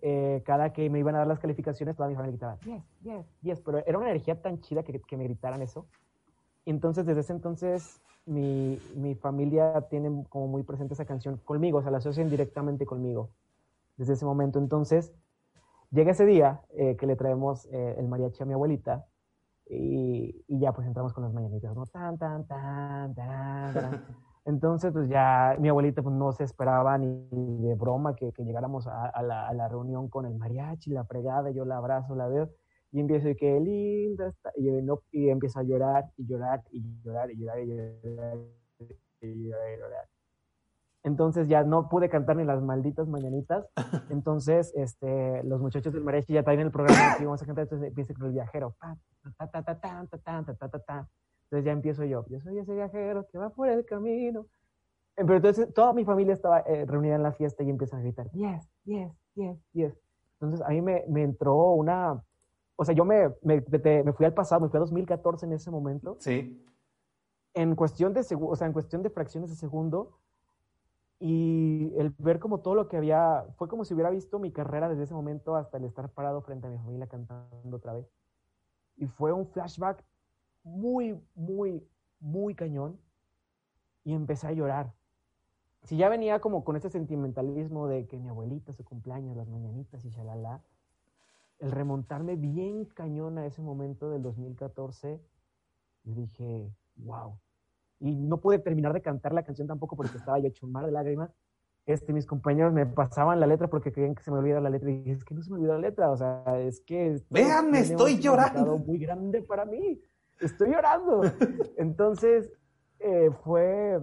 Speaker 2: eh, cada que me iban a dar las calificaciones, toda mi familia gritaba, 10, 10, 10, pero era una energía tan chida que, que me gritaran eso. Entonces, desde ese entonces, mi, mi, familia tiene como muy presente esa canción conmigo, o sea, la asocian directamente conmigo, desde ese momento. Entonces, llega ese día eh, que le traemos eh, el mariachi a mi abuelita y, y, ya pues entramos con las mañanitas, ¿no? Tan, tan, tan, tan, tan. Entonces, pues ya mi abuelita pues, no se esperaba ni de broma que, que llegáramos a, la, a, la, reunión con el mariachi, la pregada, yo la abrazo, la veo. y empiezo y qué linda está, y, no, y empiezo a llorar y llorar y llorar y llorar y llorar y llorar. Y llorar. Entonces ya no pude cantar ni las malditas mañanitas. Entonces, este, los muchachos del mariachi ya traen el programa y vamos a cantar. Entonces empieza con el viajero. Entonces ya empiezo yo. Yo soy ese viajero que va por el camino. Pero entonces toda mi familia estaba eh, reunida en la fiesta y empieza a gritar, 10, 10, 10, 10. Entonces a mí me, me entró una, o sea, yo me, me, me, fui al pasado, me fui a 2014 en ese momento.
Speaker 1: Sí.
Speaker 2: En cuestión de, o sea, en cuestión de fracciones de segundo, y el ver como todo lo que había, fue como si hubiera visto mi carrera desde ese momento hasta el estar parado frente a mi familia cantando otra vez. Y fue un flashback muy, muy, muy cañón. Y empecé a llorar. Si ya venía como con ese sentimentalismo de que mi abuelita, su cumpleaños, las mañanitas y shalala, el remontarme bien cañón a ese momento del 2014, yo dije, wow, y no pude terminar de cantar la canción tampoco porque estaba yo hecho un mar de lágrimas. Este, mis compañeros me pasaban la letra porque querían que se me olvidara la letra y dije, es que no se me olvidó la letra, o sea, es que...
Speaker 1: Véanme, estoy llorando.
Speaker 2: Muy grande para mí, estoy llorando. Entonces, eh, fue,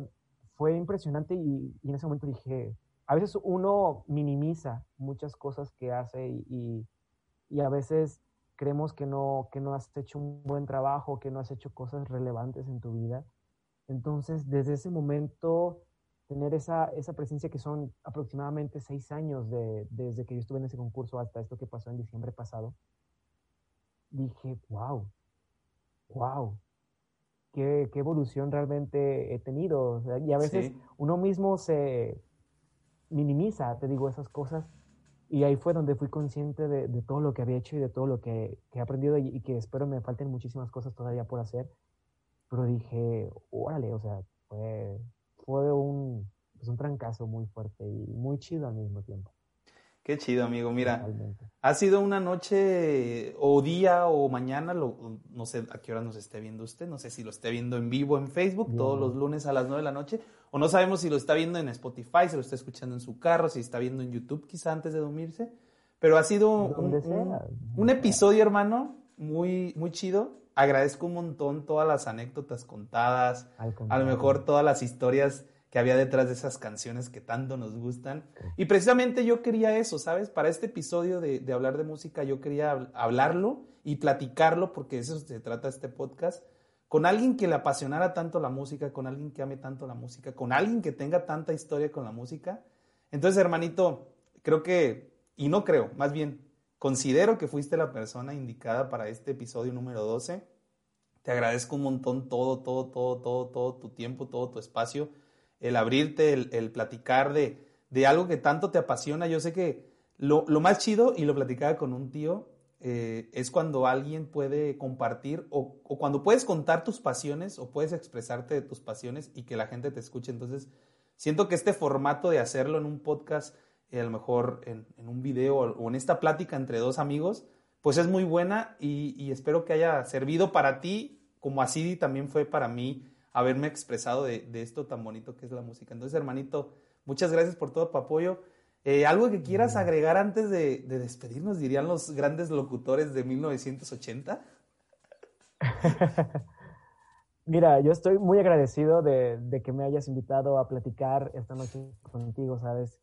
Speaker 2: fue impresionante y, y, en ese momento dije, a veces uno minimiza muchas cosas que hace y, y, a veces creemos que no, que no has hecho un buen trabajo, que no has hecho cosas relevantes en tu vida entonces, desde ese momento, tener esa, esa presencia que son aproximadamente seis años de, desde que yo estuve en ese concurso hasta esto que pasó en diciembre pasado, dije, wow, wow, qué, qué evolución realmente he tenido. y a veces uno mismo se minimiza, te digo, esas cosas. Y ahí fue donde fui consciente de, de todo lo que había hecho y de todo lo que, que he aprendido y, y, que espero me falten muchísimas cosas todavía por hacer pero dije, órale, o sea, fue, fue un, pues un trancazo muy fuerte y muy chido al mismo tiempo.
Speaker 1: Qué chido, amigo. Mira, ha sido una noche o día o mañana, lo, no sé a qué hora nos esté viendo usted, no sé si lo esté viendo en vivo en Facebook todos los lunes a las 9 de la noche, o no sabemos si lo está viendo en Spotify, si lo está escuchando en su carro, si está viendo en YouTube quizá antes de dormirse, pero ha sido un, un, episodio, hermano, muy, muy chido. Agradezco un montón todas las anécdotas contadas, a lo mejor todas las historias que había detrás de esas canciones que tanto nos gustan. Y precisamente yo quería eso, ¿sabes? Para este episodio de, hablar de música, yo quería hablarlo y platicarlo, porque de eso se trata este podcast, con alguien que le apasionara tanto la música, con alguien que ame tanto la música, con alguien que tenga tanta historia con la música. Entonces, hermanito, creo que, y no creo, más bien, Considero que fuiste la persona indicada para este episodio número 12. Te agradezco un montón todo, todo, todo, todo, todo tu tiempo, todo tu espacio, el abrirte, el, platicar de, de, algo que tanto te apasiona. Yo sé que lo, lo más chido, y lo platicaba con un tío, eh, es cuando alguien puede compartir o, o, cuando puedes contar tus pasiones o puedes expresarte de tus pasiones y que la gente te escuche. Entonces, siento que este formato de hacerlo en un podcast a lo mejor en, un video o en esta plática entre dos amigos, pues es muy buena y, espero que haya servido para ti, como así también fue para mí haberme expresado de, esto tan bonito que es la música. Entonces, hermanito, muchas gracias por todo tu apoyo. Eh, ¿Algo que quieras agregar antes de, despedirnos, dirían los grandes locutores de 1980?
Speaker 2: Mira, yo estoy muy agradecido de, de, que me hayas invitado a platicar esta noche contigo, ¿sabes?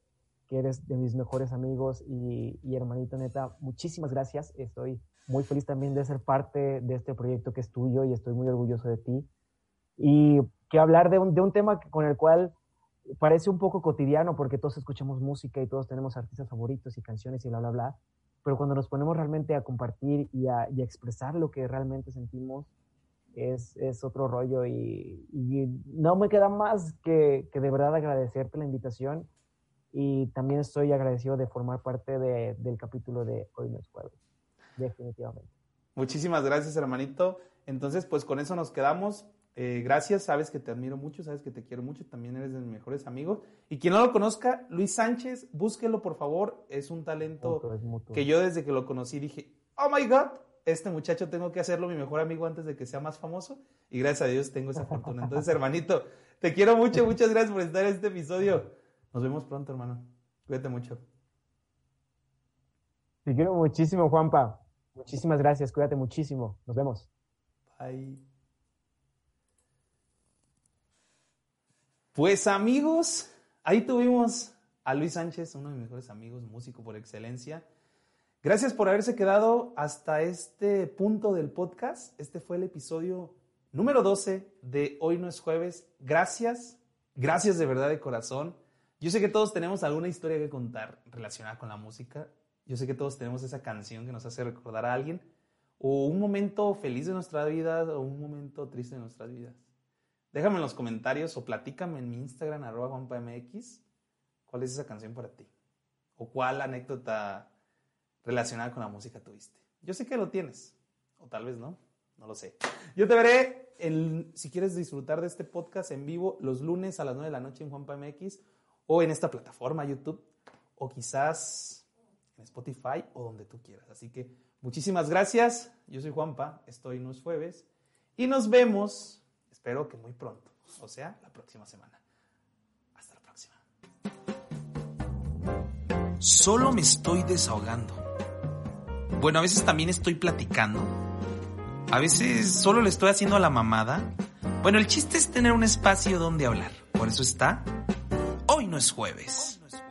Speaker 2: eres de mis mejores amigos y, hermanito neta, muchísimas gracias. Estoy muy feliz también de ser parte de este proyecto que es tuyo y estoy muy orgulloso de ti. Y que hablar de un, de un tema con el cual parece un poco cotidiano porque todos escuchamos música y todos tenemos artistas favoritos y canciones y bla, bla, bla. Pero cuando nos ponemos realmente a compartir y a, y expresar lo que realmente sentimos, es, es otro rollo y, y, no me queda más que, que de verdad agradecerte la invitación y también estoy agradecido de formar parte de, del capítulo de Hoy no es jueves, definitivamente.
Speaker 1: Muchísimas gracias, hermanito. Entonces, pues con eso nos quedamos. Eh, gracias, sabes que te admiro mucho, sabes que te quiero mucho, también eres de mis mejores amigos. Y quien no lo conozca, Luis Sánchez, búsquelo por favor, es un talento que yo desde que lo conocí dije, oh my god, este muchacho tengo que hacerlo mi mejor amigo antes de que sea más famoso. Y gracias a Dios tengo esa fortuna. Entonces, hermanito, te quiero mucho, muchas gracias por estar en este episodio. Nos vemos pronto, hermano. Cuídate mucho.
Speaker 2: Te quiero muchísimo, Juanpa. Muchísimas gracias, cuídate muchísimo. Nos vemos.
Speaker 1: Bye. Pues amigos, ahí tuvimos a Luis Sánchez, uno de mis mejores amigos, músico por excelencia. Gracias por haberse quedado hasta este punto del podcast. Este fue el episodio número 12 de Hoy no es jueves. Gracias, gracias de verdad de corazón. Yo sé que todos tenemos alguna historia que contar relacionada con la música. Yo sé que todos tenemos esa canción que nos hace recordar a alguien o un momento feliz de nuestra vida o un momento triste de nuestras vidas. Déjame en los comentarios o platícame en mi Instagram, arroba juanpamx, cuál es esa canción para ti. O cuál anécdota relacionada con la música tuviste. Yo sé que lo tienes, o tal vez no, no lo sé. Yo te veré, si quieres disfrutar de este podcast en vivo, los lunes a las 9 de la noche en juanpamx o en esta plataforma YouTube, o quizás en Spotify o donde tú quieras. Así que muchísimas gracias. Yo soy Juanpa, estoy en los jueves y nos vemos Espero que muy pronto, o sea, la próxima semana. Hasta la próxima.
Speaker 3: Solo me estoy desahogando. Bueno, a veces también estoy platicando. A veces solo le estoy haciendo la mamada. Bueno, el chiste es tener un espacio donde hablar. Por eso está. Hoy no es jueves. Hoy no es jueves.